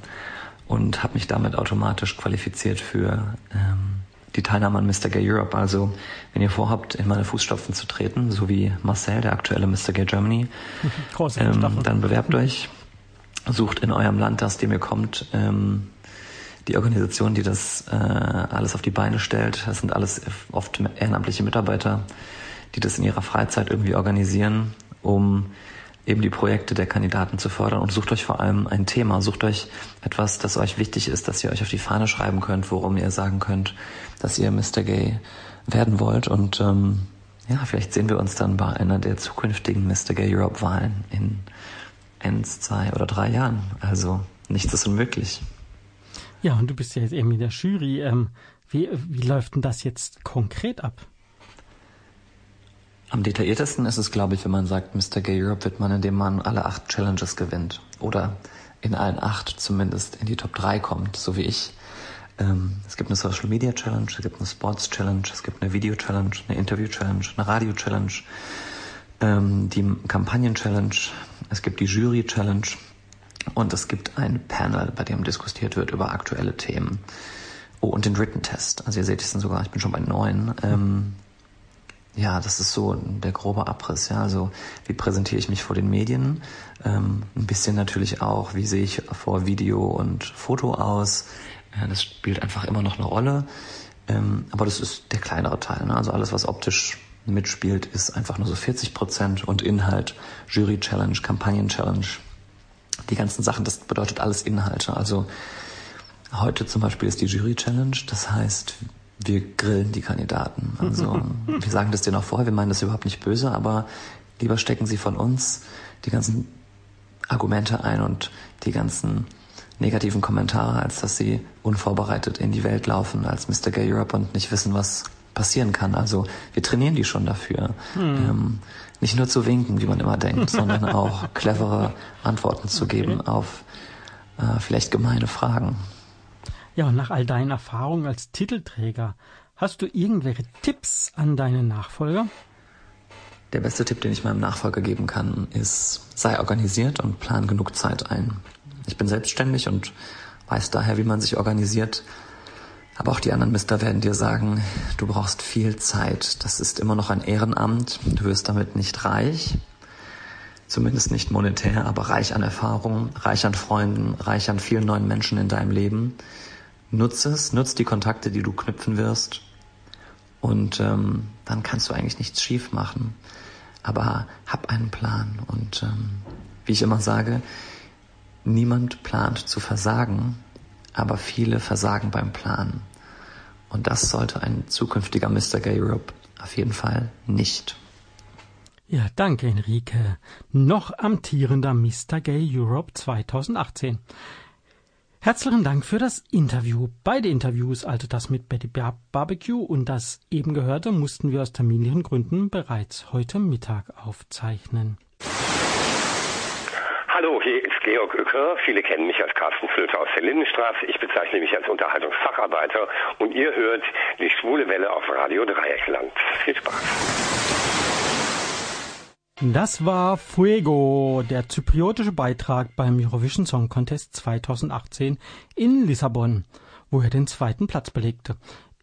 und habe mich damit automatisch qualifiziert für ähm, die Teilnahme an Mr. Gay Europe. Also wenn ihr vorhabt, in meine Fußstapfen zu treten, so wie Marcel, der aktuelle Mr. Gay Germany, ähm, dann bewerbt euch, sucht in eurem Land, aus dem ihr kommt, ähm, die Organisation, die das äh, alles auf die Beine stellt. Das sind alles oft ehrenamtliche Mitarbeiter, die das in ihrer Freizeit irgendwie organisieren, um eben die Projekte der Kandidaten zu fördern und sucht euch vor allem ein Thema, sucht euch etwas, das euch wichtig ist, dass ihr euch auf die Fahne schreiben könnt, worum ihr sagen könnt, dass ihr Mr. Gay werden wollt und ähm, ja, vielleicht sehen wir uns dann bei einer der zukünftigen Mr. Gay Europe Wahlen in eins, zwei oder drei Jahren. Also nichts ist unmöglich. Ja, und du bist ja jetzt eben in der Jury. Ähm, wie, wie läuft denn das jetzt konkret ab? Am detailliertesten ist es, glaube ich, wenn man sagt, Mr. Gay Europe wird man, indem man alle acht Challenges gewinnt. Oder in allen acht zumindest in die Top 3 kommt, so wie ich. Ähm, es gibt eine Social Media Challenge, es gibt eine Sports Challenge, es gibt eine Video Challenge, eine Interview Challenge, eine Radio Challenge, ähm, die Kampagnen Challenge, es gibt die Jury Challenge und es gibt ein Panel, bei dem diskutiert wird über aktuelle Themen. Oh, und den Written Test. Also ihr seht, ich bin sogar, ich bin schon bei neun. Ähm, ja, das ist so der grobe Abriss. Ja, also wie präsentiere ich mich vor den Medien? Ähm, ein bisschen natürlich auch, wie sehe ich vor Video und Foto aus? Ja, das spielt einfach immer noch eine Rolle. Ähm, aber das ist der kleinere Teil. Ne? Also alles, was optisch mitspielt, ist einfach nur so 40 Prozent und Inhalt, Jury Challenge, Kampagnen Challenge, die ganzen Sachen, das bedeutet alles Inhalte. Also heute zum Beispiel ist die Jury Challenge, das heißt, wir grillen die Kandidaten. Also wir sagen das denen auch vorher, wir meinen das überhaupt nicht böse, aber lieber stecken sie von uns die ganzen Argumente ein und die ganzen negativen Kommentare, als dass sie unvorbereitet in die Welt laufen als Mr. Gay Europe und nicht wissen, was passieren kann. Also wir trainieren die schon dafür. Hm. Ähm, nicht nur zu winken, wie man immer denkt, sondern auch clevere Antworten zu okay. geben auf äh, vielleicht gemeine Fragen. Ja, und nach all deinen Erfahrungen als Titelträger, hast du irgendwelche Tipps an deine Nachfolger? Der beste Tipp, den ich meinem Nachfolger geben kann, ist, sei organisiert und plan genug Zeit ein. Ich bin selbstständig und weiß daher, wie man sich organisiert. Aber auch die anderen Mister werden dir sagen, du brauchst viel Zeit. Das ist immer noch ein Ehrenamt. Du wirst damit nicht reich. Zumindest nicht monetär, aber reich an Erfahrung, reich an Freunden, reich an vielen neuen Menschen in deinem Leben. Nutze es, nutze die Kontakte, die du knüpfen wirst und ähm, dann kannst du eigentlich nichts schief machen. Aber hab einen Plan und ähm, wie ich immer sage, niemand plant zu versagen, aber viele versagen beim Planen. Und das sollte ein zukünftiger Mr. Gay Europe auf jeden Fall nicht. Ja, danke Enrique. Noch amtierender Mr. Gay Europe 2018. Herzlichen Dank für das Interview. Beide Interviews, also das mit Betty Barbecue und das eben gehörte, mussten wir aus terminlichen Gründen bereits heute Mittag aufzeichnen. Hallo, hier ist Georg Uecker. Viele kennen mich als Carsten Flöter aus der Lindenstraße. Ich bezeichne mich als Unterhaltungsfacharbeiter und ihr hört die schwule Welle auf Radio Dreieckland. Viel Spaß. Das war Fuego, der zypriotische Beitrag beim Eurovision Song Contest 2018 in Lissabon, wo er den zweiten Platz belegte.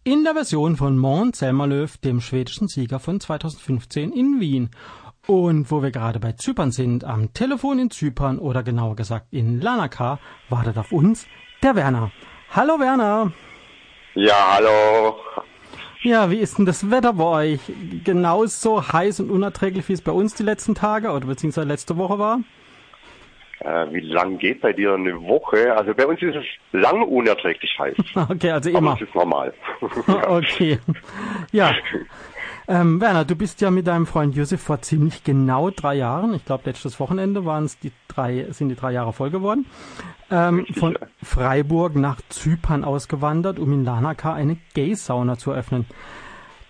In der Version von Måns Zelmerlöw, dem schwedischen Sieger von 2015 in Wien. Und wo wir gerade bei Zypern sind, am Telefon in Zypern oder genauer gesagt in Lanaka, wartet auf uns der Werner. Hallo Werner. Ja, hallo. Ja, wie ist denn das Wetter bei euch? Genauso heiß und unerträglich, wie es bei uns die letzten Tage oder beziehungsweise letzte Woche war? Äh, wie lang geht bei dir eine Woche? Also bei uns ist es lang unerträglich heiß. Okay, also immer. Aber das ist normal. okay. Ja. Ähm, Werner, du bist ja mit deinem Freund Josef vor ziemlich genau drei Jahren, ich glaube letztes Wochenende waren es die drei, sind die drei Jahre voll geworden, ähm, von Freiburg nach Zypern ausgewandert, um in Lanaka eine Gay-Sauna zu eröffnen.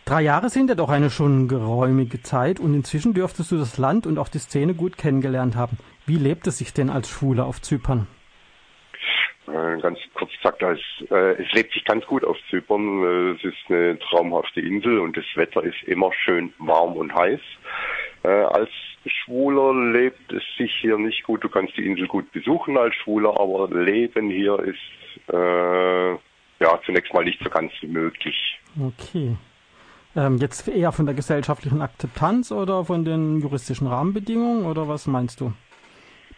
Drei Jahre sind ja doch eine schon geräumige Zeit und inzwischen dürftest du das Land und auch die Szene gut kennengelernt haben. Wie lebt es sich denn als Schwule auf Zypern? Äh, ganz kurz gesagt, es, äh, es lebt sich ganz gut auf Zypern. Äh, es ist eine traumhafte Insel und das Wetter ist immer schön warm und heiß. Äh, als Schwuler lebt es sich hier nicht gut. Du kannst die Insel gut besuchen als Schwuler, aber Leben hier ist äh, ja zunächst mal nicht so ganz möglich. Okay. Ähm, jetzt eher von der gesellschaftlichen Akzeptanz oder von den juristischen Rahmenbedingungen oder was meinst du?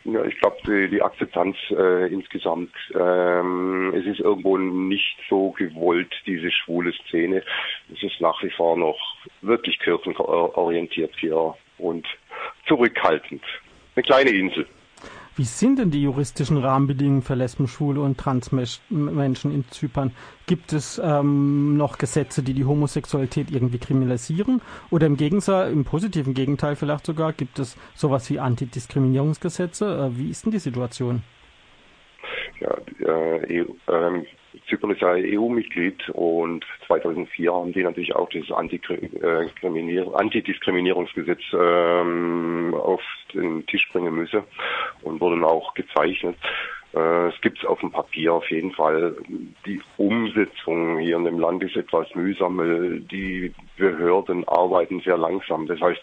Ja, ich glaube, die, die, Akzeptanz äh, insgesamt, ähm, es ist irgendwo nicht so gewollt, diese schwule Szene. Es ist nach wie vor noch wirklich kirchenorientiert hier und zurückhaltend. Eine kleine Insel. Wie sind denn die juristischen Rahmenbedingungen für Lesben, Schwule und Transmenschen in Zypern? Gibt es ähm, noch Gesetze, die die Homosexualität irgendwie kriminalisieren? Oder im Gegenteil, im positiven Gegenteil vielleicht sogar, gibt es sowas wie Antidiskriminierungsgesetze? Äh, wie ist denn die Situation? Ja, äh, äh, Zypern ist ja EU-Mitglied und 2004 haben die natürlich auch das Antidiskriminierungsgesetz ähm, auf den Tisch bringen müssen und wurden auch gezeichnet. Äh, es gibt es auf dem Papier auf jeden Fall. Die Umsetzung hier in dem Land ist etwas mühsam. Die Behörden arbeiten sehr langsam. Das heißt,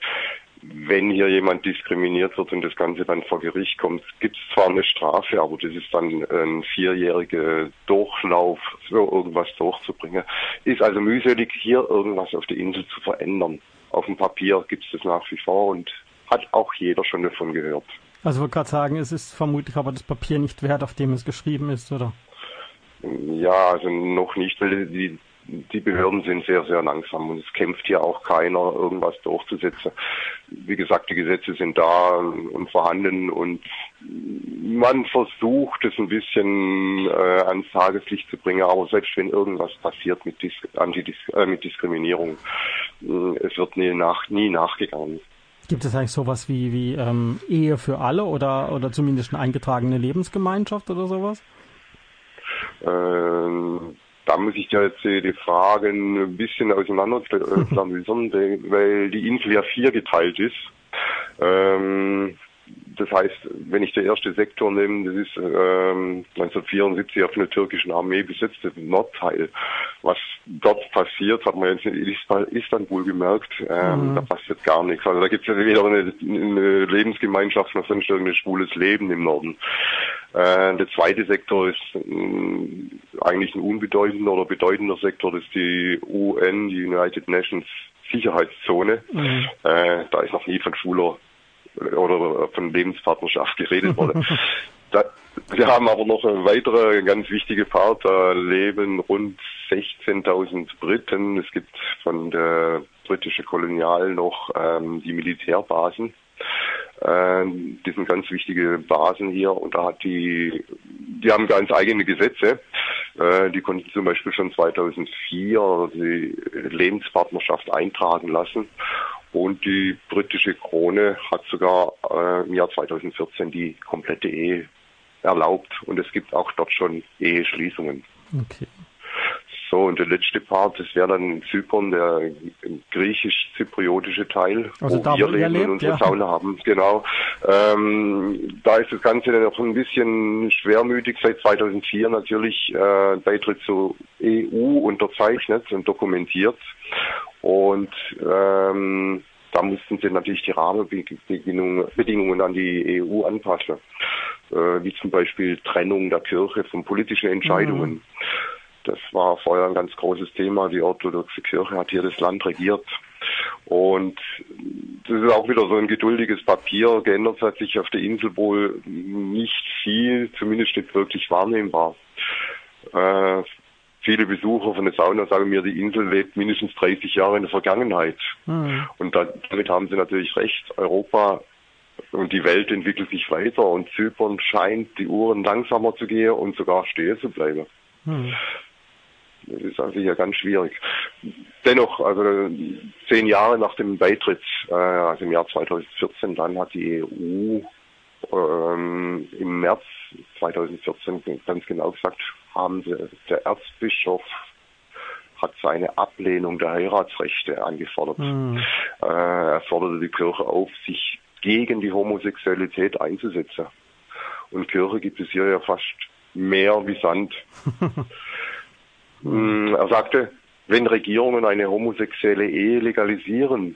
wenn hier jemand diskriminiert wird und das Ganze dann vor Gericht kommt, gibt es zwar eine Strafe, aber das ist dann ein vierjähriger Durchlauf, so irgendwas durchzubringen. Ist also mühselig, hier irgendwas auf der Insel zu verändern. Auf dem Papier gibt es das nach wie vor und hat auch jeder schon davon gehört. Also ich wollte gerade sagen, es ist vermutlich aber das Papier nicht wert, auf dem es geschrieben ist, oder? Ja, also noch nicht, weil die, die Behörden sind sehr, sehr langsam und es kämpft hier auch keiner, irgendwas durchzusetzen. Wie gesagt, die Gesetze sind da und vorhanden und man versucht es ein bisschen äh, ans Tageslicht zu bringen, aber selbst wenn irgendwas passiert mit, Dis Antidis äh, mit Diskriminierung, äh, es wird nie, nach, nie nachgegangen. Gibt es eigentlich sowas wie, wie ähm, Ehe für alle oder, oder zumindest eine eingetragene Lebensgemeinschaft oder sowas? Ähm, da muss ich ja jetzt die Fragen ein bisschen auseinanderklamüsern, weil die Insel ja vier geteilt ist. Ähm, das heißt, wenn ich der erste Sektor nehme, das ist ähm, 1974 auf einer türkischen Armee besetzte Nordteil. Was dort passiert, hat man jetzt in Istanbul gemerkt, ähm, mhm. da passiert gar nichts. Also da gibt es ja weder eine, eine Lebensgemeinschaft noch sonst irgendein schwules Leben im Norden. Äh, der zweite Sektor ist äh, eigentlich ein unbedeutender oder bedeutender Sektor, das ist die UN, die United Nations Sicherheitszone. Mhm. Äh, da ist noch nie von schwuler oder von Lebenspartnerschaft geredet wurde. da, wir haben aber noch eine weitere ganz wichtige Part. Da leben rund 16.000 Briten. Es gibt von der britischen Kolonial noch ähm, die Militärbasen. Ähm, die sind ganz wichtige Basen hier und da hat die, die haben ganz eigene Gesetze. Äh, die konnten zum Beispiel schon 2004 die Lebenspartnerschaft eintragen lassen und die britische Krone hat sogar äh, im Jahr 2014 die komplette Ehe erlaubt und es gibt auch dort schon Eheschließungen. Okay. So, und der letzte Part, das wäre dann Zypern, der griechisch-zypriotische Teil, also wo da, wir leben lebt, und unsere ja. Sauna haben. Genau. Ähm, da ist das Ganze noch ein bisschen schwermütig. Seit 2004 natürlich äh, Beitritt zur EU unterzeichnet und dokumentiert. Und ähm, da mussten sie natürlich die Rahmenbedingungen Bedingungen an die EU anpassen, äh, wie zum Beispiel Trennung der Kirche von politischen Entscheidungen. Mhm. Das war vorher ein ganz großes Thema. Die orthodoxe Kirche hat hier das Land regiert. Und das ist auch wieder so ein geduldiges Papier. Geändert hat sich auf der Insel wohl nicht viel, zumindest nicht wirklich wahrnehmbar. Äh, viele Besucher von der Sauna sagen mir, die Insel lebt mindestens 30 Jahre in der Vergangenheit. Mhm. Und damit haben sie natürlich recht. Europa und die Welt entwickelt sich weiter und Zypern scheint die Uhren langsamer zu gehen und sogar stehen zu bleiben. Mhm. Das ist also hier ganz schwierig. Dennoch, also zehn Jahre nach dem Beitritt, äh, also im Jahr 2014, dann hat die EU ähm, im März 2014, ganz genau gesagt, haben sie, der Erzbischof hat seine Ablehnung der Heiratsrechte angefordert. Mhm. Äh, er forderte die Kirche auf, sich gegen die Homosexualität einzusetzen. Und Kirche gibt es hier ja fast mehr wie Sand. mhm. Er sagte, wenn Regierungen eine homosexuelle Ehe legalisieren,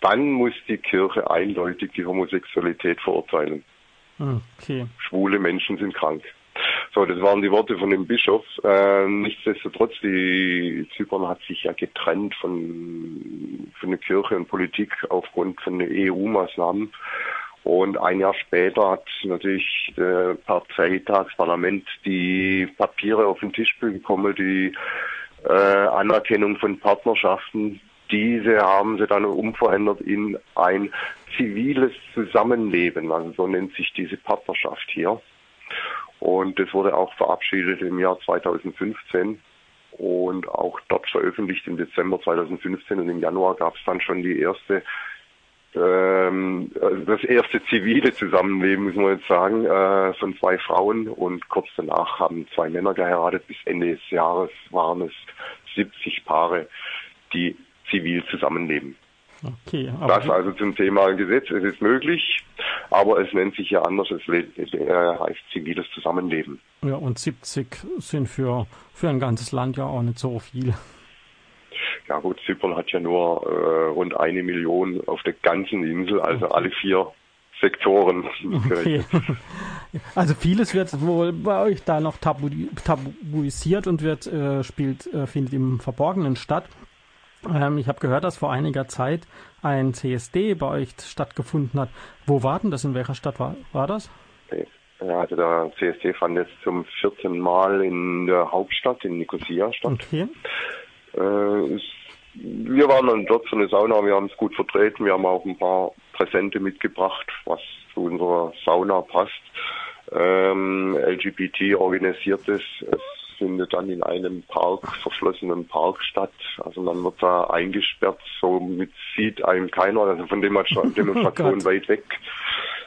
dann muss die Kirche eindeutig die Homosexualität verurteilen. Okay. Schwule Menschen sind krank. So, das waren die Worte von dem Bischof. Äh, nichtsdestotrotz, die Zypern hat sich ja getrennt von, von der Kirche und Politik aufgrund von EU-Maßnahmen. Und ein Jahr später hat natürlich der Parteitagsparlament die Papiere auf den Tisch bekommen, die äh, Anerkennung von Partnerschaften. Diese haben sie dann umverändert in ein ziviles Zusammenleben. Also so nennt sich diese Partnerschaft hier. Und das wurde auch verabschiedet im Jahr 2015 und auch dort veröffentlicht im Dezember 2015 und im Januar gab es dann schon die erste ähm, das erste zivile Zusammenleben, muss man jetzt sagen, äh, von zwei Frauen und kurz danach haben zwei Männer geheiratet. Bis Ende des Jahres waren es 70 Paare, die zivil zusammenleben. Okay, das also zum Thema Gesetz. Es ist möglich, aber es nennt sich ja anders. Es äh, heißt ziviles Zusammenleben. Ja, und 70 sind für, für ein ganzes Land ja auch nicht so viel. Ja gut, Zypern hat ja nur äh, rund eine Million auf der ganzen Insel, also okay. alle vier Sektoren. Okay. Also vieles wird wohl bei euch da noch tabu tabuisiert und wird äh, spielt äh, findet im Verborgenen statt. Ähm, ich habe gehört, dass vor einiger Zeit ein CSD bei euch stattgefunden hat. Wo war denn das? In welcher Stadt war, war das? Ja, also der CSD fand jetzt zum 14. Mal in der Hauptstadt, in Nicosia statt. Okay. Äh, wir waren dann dort für eine Sauna, wir haben es gut vertreten, wir haben auch ein paar Präsente mitgebracht, was zu unserer Sauna passt. Ähm, LGBT. Es findet dann in einem Park, verschlossenen Park statt. Also man wird da eingesperrt, somit sieht einem keiner, also von Demonstration oh weit weg.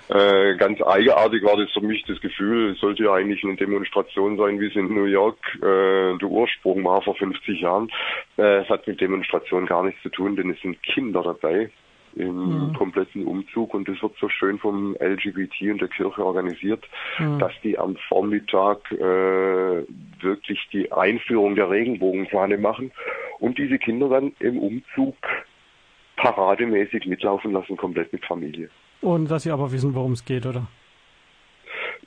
Äh, ganz eigenartig war das für mich das Gefühl, es sollte ja eigentlich eine Demonstration sein, wie es in New York äh, der Ursprung war vor 50 Jahren. Äh, es hat mit Demonstration gar nichts zu tun, denn es sind Kinder dabei im mhm. kompletten Umzug und das wird so schön vom LGBT und der Kirche organisiert, mhm. dass die am Vormittag äh, wirklich die Einführung der Regenbogenfahne machen und diese Kinder dann im Umzug parademäßig mitlaufen lassen, komplett mit Familie. Und dass sie aber wissen, worum es geht, oder?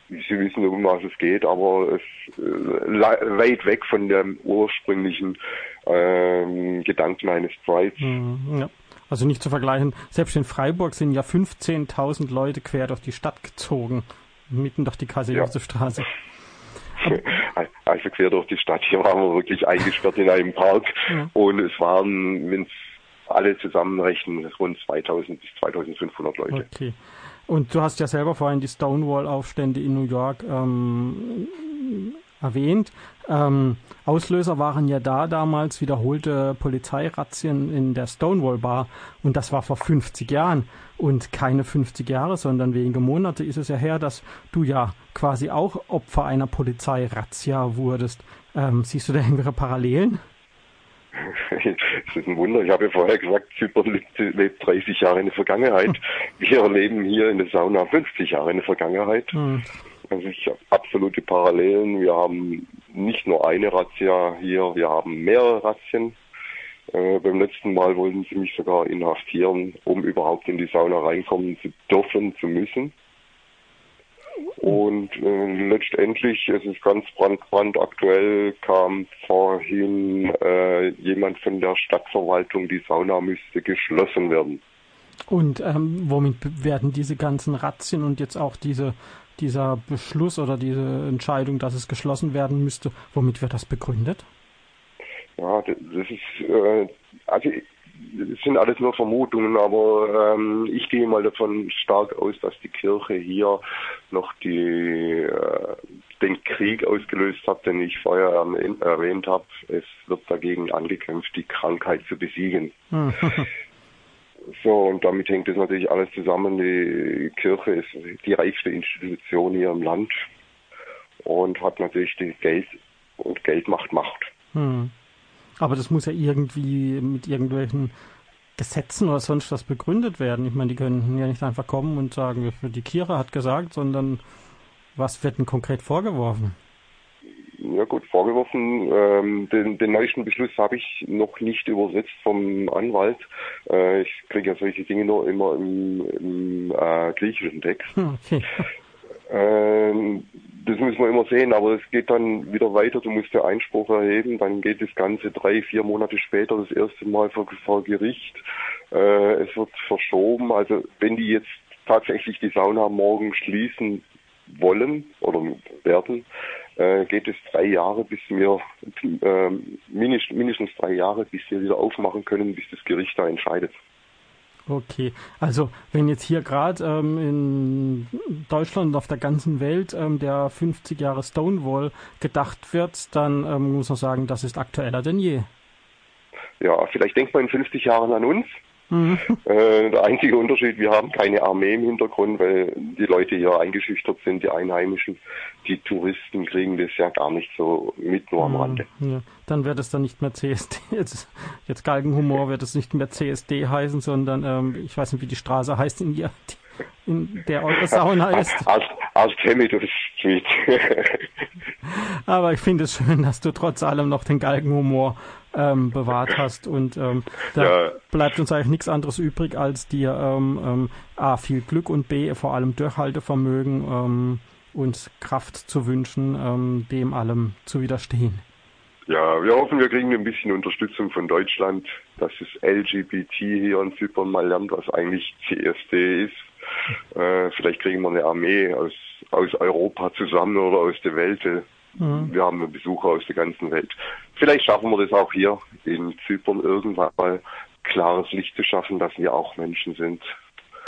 Sie wissen, um was es geht, aber es äh, weit weg von dem ursprünglichen ähm, Gedanken eines Prides. Mhm, ja. Also nicht zu vergleichen. Selbst in Freiburg sind ja 15.000 Leute quer durch die Stadt gezogen, mitten durch die Kaiser-Josef-Straße. Also quer durch die Stadt. Hier waren wir wirklich eingesperrt in einem Park ja. und es waren, wenn es alle zusammenrechnen, rund 2000 bis 2500 Leute. Okay. Und du hast ja selber vorhin die Stonewall-Aufstände in New York ähm, erwähnt. Ähm, Auslöser waren ja da damals wiederholte Polizeirazzien in der Stonewall Bar und das war vor 50 Jahren und keine 50 Jahre, sondern wenige Monate ist es ja her, dass du ja quasi auch Opfer einer Polizeirazzia wurdest. Ähm, siehst du da irgendwelche Parallelen? Es ist ein Wunder. Ich habe ja vorher gesagt, Zypern lebt, lebt 30 Jahre in der Vergangenheit. Wir leben hier in der Sauna 50 Jahre in der Vergangenheit. Hm. Also ich habe absolute Parallelen. Wir haben nicht nur eine Razzia hier, wir haben mehrere Razzien. Äh, beim letzten Mal wollten sie mich sogar inhaftieren, um überhaupt in die Sauna reinkommen zu dürfen, zu müssen. Und äh, letztendlich, es ist ganz brand, brandaktuell, kam vorhin äh, jemand von der Stadtverwaltung, die Sauna müsste geschlossen werden. Und ähm, womit werden diese ganzen Razzien und jetzt auch diese dieser Beschluss oder diese Entscheidung, dass es geschlossen werden müsste, womit wird das begründet? Ja, das ist, äh, also es sind alles nur Vermutungen, aber ähm, ich gehe mal davon stark aus, dass die Kirche hier noch die, äh, den Krieg ausgelöst hat, den ich vorher erwähnt habe. Es wird dagegen angekämpft, die Krankheit zu besiegen. So, und damit hängt es natürlich alles zusammen. Die Kirche ist die reichste Institution hier im Land und hat natürlich die Geld und Geld macht Macht. Hm. Aber das muss ja irgendwie mit irgendwelchen Gesetzen oder sonst was begründet werden. Ich meine, die können ja nicht einfach kommen und sagen, die Kirche hat gesagt, sondern was wird denn konkret vorgeworfen? Ja gut, vorgeworfen. Ähm, den, den neuesten Beschluss habe ich noch nicht übersetzt vom Anwalt. Äh, ich kriege ja solche Dinge nur immer im, im äh, griechischen Text. Okay. Ähm, das muss man immer sehen, aber es geht dann wieder weiter. Du musst ja Einspruch erheben, dann geht das Ganze drei, vier Monate später das erste Mal vor, vor Gericht. Äh, es wird verschoben. Also wenn die jetzt tatsächlich die Sauna morgen schließen wollen oder werden, äh, geht es drei Jahre, bis wir äh, mindestens, mindestens drei Jahre, bis wir wieder aufmachen können, bis das Gericht da entscheidet. Okay, also wenn jetzt hier gerade ähm, in Deutschland und auf der ganzen Welt ähm, der 50 Jahre Stonewall gedacht wird, dann ähm, muss man sagen, das ist aktueller denn je. Ja, vielleicht denkt man in 50 Jahren an uns. Mhm. Äh, der einzige Unterschied, wir haben keine Armee im Hintergrund, weil die Leute hier eingeschüchtert sind, die Einheimischen. Die Touristen kriegen das ja gar nicht so mit, nur am mhm. Rande. Ja. Dann wird es dann nicht mehr CSD, jetzt, jetzt Galgenhumor wird es nicht mehr CSD heißen, sondern ähm, ich weiß nicht, wie die Straße heißt in, ihr, in der eure Sauna ist. Artemi Street. Aber ich finde es schön, dass du trotz allem noch den Galgenhumor ähm, bewahrt hast. Und ähm, da ja. bleibt uns eigentlich nichts anderes übrig, als dir ähm, ähm, A, viel Glück und B, vor allem Durchhaltevermögen ähm, und Kraft zu wünschen, ähm, dem allem zu widerstehen. Ja, wir hoffen, wir kriegen ein bisschen Unterstützung von Deutschland, dass es LGBT hier in Zypern mal lernt, was eigentlich CSD ist. Äh, vielleicht kriegen wir eine Armee aus, aus Europa zusammen oder aus der Welt. Mhm. Wir haben Besucher aus der ganzen Welt. Vielleicht schaffen wir das auch hier in Zypern irgendwann mal klares Licht zu schaffen, dass wir auch Menschen sind.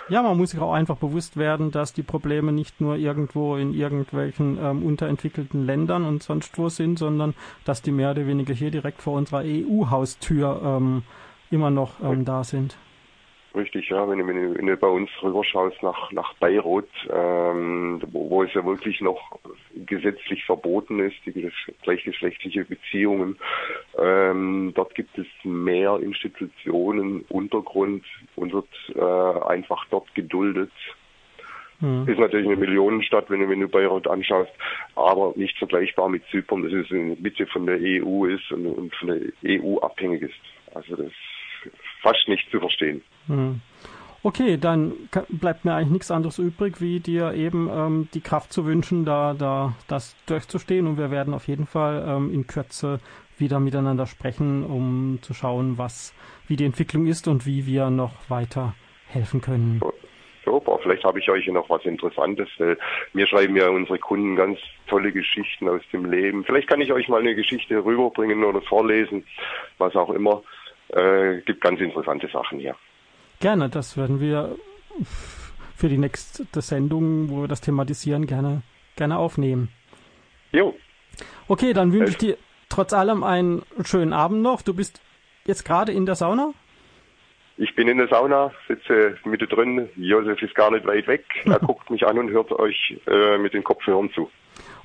Ja, man muss sich auch einfach bewusst werden, dass die Probleme nicht nur irgendwo in irgendwelchen ähm, unterentwickelten Ländern und sonst wo sind, sondern dass die mehr oder weniger hier direkt vor unserer EU-Haustür ähm, immer noch ähm, da sind. Richtig, ja, wenn du, wenn wenn du bei uns rüberschaust nach, nach Beirut, ähm, wo, wo es ja wirklich noch gesetzlich verboten ist, die gleichgeschlechtliche Beziehungen, ähm, dort gibt es mehr Institutionen, Untergrund und wird äh, einfach dort geduldet. Mhm. Ist natürlich eine Millionenstadt, wenn du, wenn du Beirut anschaust, aber nicht vergleichbar mit Zypern, das ist in der Mitte von der EU ist und, und von der EU abhängig ist. Also das fast nicht zu verstehen. Hm. Okay, dann bleibt mir eigentlich nichts anderes übrig, wie dir eben ähm, die Kraft zu wünschen, da, da das durchzustehen. Und wir werden auf jeden Fall ähm, in Kürze wieder miteinander sprechen, um zu schauen, was, wie die Entwicklung ist und wie wir noch weiter helfen können. Super, vielleicht habe ich euch noch was Interessantes. Mir schreiben ja unsere Kunden ganz tolle Geschichten aus dem Leben. Vielleicht kann ich euch mal eine Geschichte rüberbringen oder vorlesen, was auch immer. Äh, gibt ganz interessante Sachen hier. Gerne, das werden wir für die nächste Sendung, wo wir das thematisieren, gerne, gerne aufnehmen. Jo. Okay, dann wünsche ich dir trotz allem einen schönen Abend noch. Du bist jetzt gerade in der Sauna? Ich bin in der Sauna, sitze mitte drin. Josef ist gar nicht weit weg. Er guckt mich an und hört euch äh, mit den Kopfhörern zu.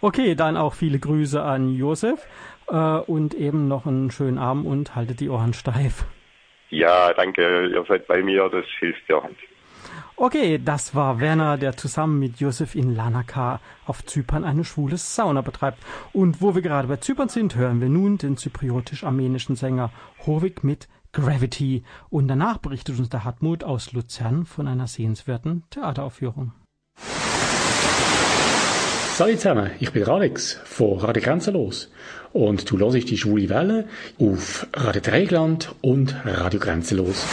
Okay, dann auch viele Grüße an Josef äh, und eben noch einen schönen Abend und haltet die Ohren steif. Ja, danke, ihr seid bei mir, das hilft ja. Okay, das war Werner, der zusammen mit Josef in Lanaka auf Zypern eine schwule Sauna betreibt. Und wo wir gerade bei Zypern sind, hören wir nun den zypriotisch-armenischen Sänger Hovik mit Gravity. Und danach berichtet uns der Hartmut aus Luzern von einer sehenswerten Theateraufführung. Salut zusammen, ich bin Alex von Radio Grenzenlos und du hörst die Schwule Welle auf Radio Dreigland und Radio Grenzenlos.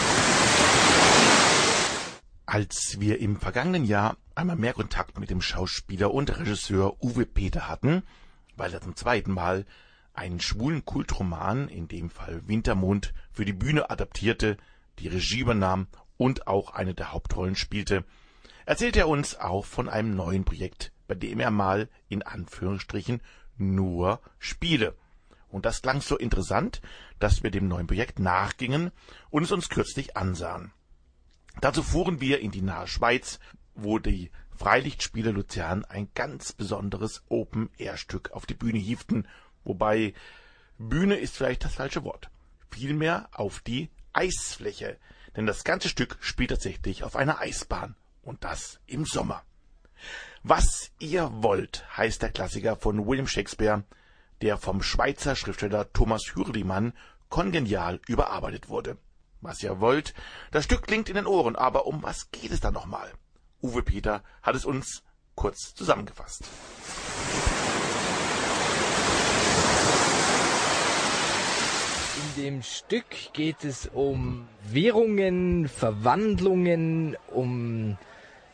Als wir im vergangenen Jahr einmal mehr Kontakt mit dem Schauspieler und Regisseur Uwe Peter hatten, weil er zum zweiten Mal einen schwulen Kultroman, in dem Fall Wintermond, für die Bühne adaptierte, die Regie übernahm und auch eine der Hauptrollen spielte, erzählt er uns auch von einem neuen Projekt bei dem er mal in Anführungsstrichen nur spiele. Und das klang so interessant, dass wir dem neuen Projekt nachgingen und es uns kürzlich ansahen. Dazu fuhren wir in die nahe Schweiz, wo die Freilichtspiele Luzern ein ganz besonderes Open-Air-Stück auf die Bühne hieften, wobei Bühne ist vielleicht das falsche Wort. Vielmehr auf die Eisfläche, denn das ganze Stück spielt tatsächlich auf einer Eisbahn und das im Sommer. Was ihr wollt, heißt der Klassiker von William Shakespeare, der vom Schweizer Schriftsteller Thomas Hürlimann kongenial überarbeitet wurde. Was ihr wollt, das Stück klingt in den Ohren, aber um was geht es da nochmal? Uwe Peter hat es uns kurz zusammengefasst. In dem Stück geht es um Währungen, Verwandlungen, um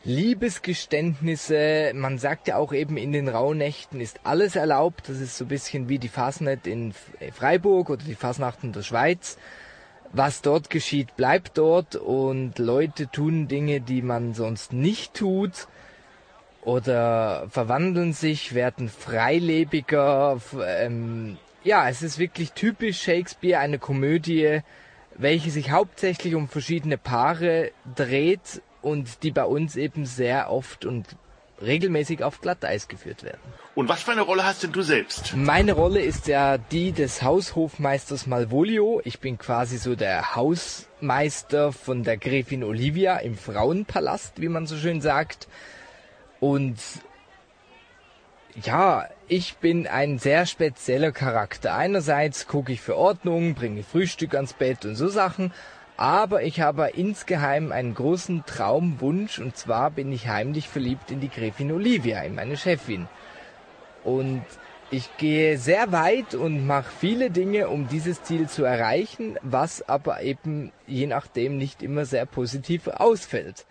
Liebesgeständnisse, man sagt ja auch eben in den Rauhnächten ist alles erlaubt. Das ist so ein bisschen wie die Fasnet in Freiburg oder die Fasnacht in der Schweiz. Was dort geschieht, bleibt dort und Leute tun Dinge, die man sonst nicht tut oder verwandeln sich, werden freilebiger. Ähm, ja, es ist wirklich typisch Shakespeare, eine Komödie, welche sich hauptsächlich um verschiedene Paare dreht und die bei uns eben sehr oft und regelmäßig auf Glatteis geführt werden. Und was für eine Rolle hast denn du selbst? Meine Rolle ist ja die des Haushofmeisters Malvolio. Ich bin quasi so der Hausmeister von der Gräfin Olivia im Frauenpalast, wie man so schön sagt. Und ja, ich bin ein sehr spezieller Charakter. Einerseits gucke ich für Ordnung, bringe Frühstück ans Bett und so Sachen. Aber ich habe insgeheim einen großen Traumwunsch und zwar bin ich heimlich verliebt in die Gräfin Olivia, in meine Chefin. Und ich gehe sehr weit und mache viele Dinge, um dieses Ziel zu erreichen, was aber eben je nachdem nicht immer sehr positiv ausfällt.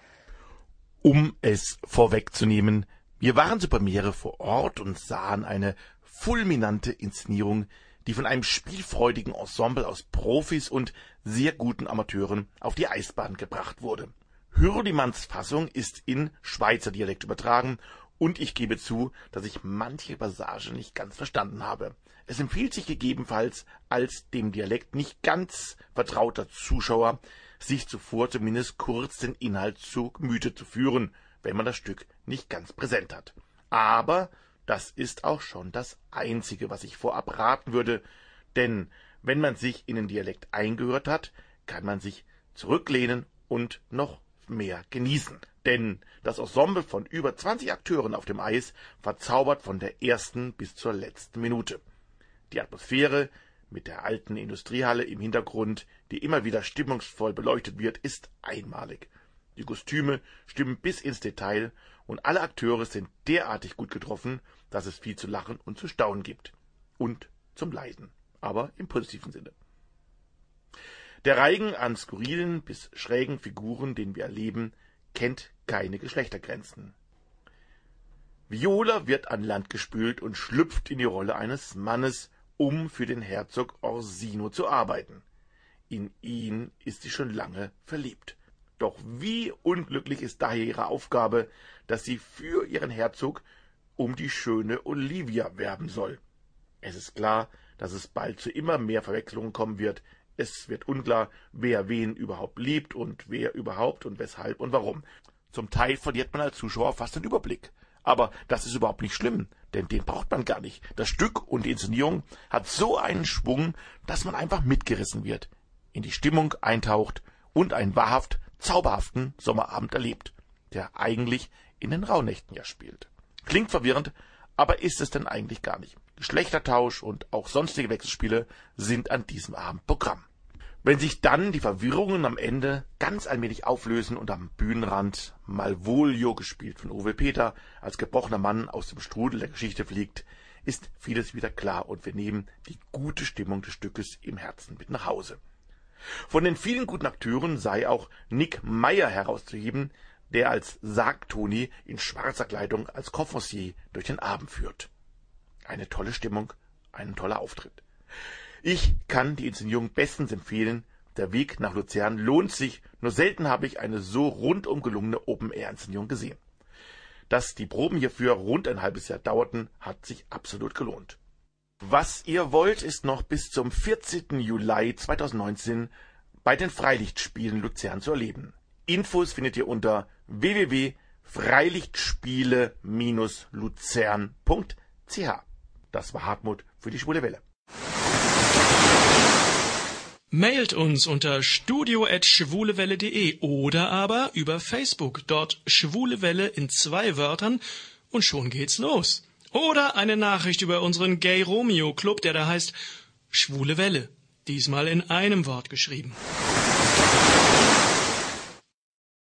Um es vorwegzunehmen, wir waren zur Premiere vor Ort und sahen eine fulminante Inszenierung die von einem spielfreudigen Ensemble aus Profis und sehr guten Amateuren auf die Eisbahn gebracht wurde. Hürlimanns Fassung ist in Schweizer Dialekt übertragen und ich gebe zu, dass ich manche Passage nicht ganz verstanden habe. Es empfiehlt sich gegebenenfalls als dem Dialekt nicht ganz vertrauter Zuschauer, sich zuvor zumindest kurz den Inhalt zu Gemüte zu führen, wenn man das Stück nicht ganz präsent hat. Aber das ist auch schon das Einzige, was ich vorab raten würde, denn wenn man sich in den Dialekt eingehört hat, kann man sich zurücklehnen und noch mehr genießen. Denn das Ensemble von über 20 Akteuren auf dem Eis verzaubert von der ersten bis zur letzten Minute. Die Atmosphäre mit der alten Industriehalle im Hintergrund, die immer wieder stimmungsvoll beleuchtet wird, ist einmalig. Die Kostüme stimmen bis ins Detail und alle Akteure sind derartig gut getroffen, dass es viel zu lachen und zu staunen gibt. Und zum Leiden, aber im positiven Sinne. Der Reigen an skurrilen bis schrägen Figuren, den wir erleben, kennt keine Geschlechtergrenzen. Viola wird an Land gespült und schlüpft in die Rolle eines Mannes, um für den Herzog Orsino zu arbeiten. In ihn ist sie schon lange verliebt. Doch wie unglücklich ist daher ihre Aufgabe, dass sie für ihren Herzog um die schöne Olivia werben soll. Es ist klar, dass es bald zu immer mehr Verwechslungen kommen wird. Es wird unklar, wer wen überhaupt liebt und wer überhaupt und weshalb und warum. Zum Teil verliert man als Zuschauer fast den Überblick. Aber das ist überhaupt nicht schlimm, denn den braucht man gar nicht. Das Stück und die Inszenierung hat so einen Schwung, dass man einfach mitgerissen wird, in die Stimmung eintaucht und einen wahrhaft zauberhaften Sommerabend erlebt, der eigentlich in den Rauhnächten ja spielt. Klingt verwirrend, aber ist es denn eigentlich gar nicht. Geschlechtertausch und auch sonstige Wechselspiele sind an diesem Abend Programm. Wenn sich dann die Verwirrungen am Ende ganz allmählich auflösen und am Bühnenrand Malvolio, gespielt von Uwe Peter, als gebrochener Mann aus dem Strudel der Geschichte fliegt, ist vieles wieder klar und wir nehmen die gute Stimmung des Stückes im Herzen mit nach Hause. Von den vielen guten Akteuren sei auch Nick Meyer herauszuheben, der als Sargtoni in schwarzer Kleidung als Confrancier durch den Abend führt. Eine tolle Stimmung, ein toller Auftritt. Ich kann die Inszenierung bestens empfehlen. Der Weg nach Luzern lohnt sich, nur selten habe ich eine so rundum gelungene Open-Air-Inszenierung gesehen. Dass die Proben hierfür rund ein halbes Jahr dauerten, hat sich absolut gelohnt. Was ihr wollt, ist noch bis zum 14. Juli 2019 bei den Freilichtspielen Luzern zu erleben. Infos findet ihr unter www.freilichtspiele-luzern.ch. Das war Hartmut für die Schwule Welle. Mailt uns unter studio.schwulewelle.de oder aber über Facebook. Dort Schwule Welle in zwei Wörtern und schon geht's los. Oder eine Nachricht über unseren Gay Romeo Club, der da heißt Schwule Welle. Diesmal in einem Wort geschrieben.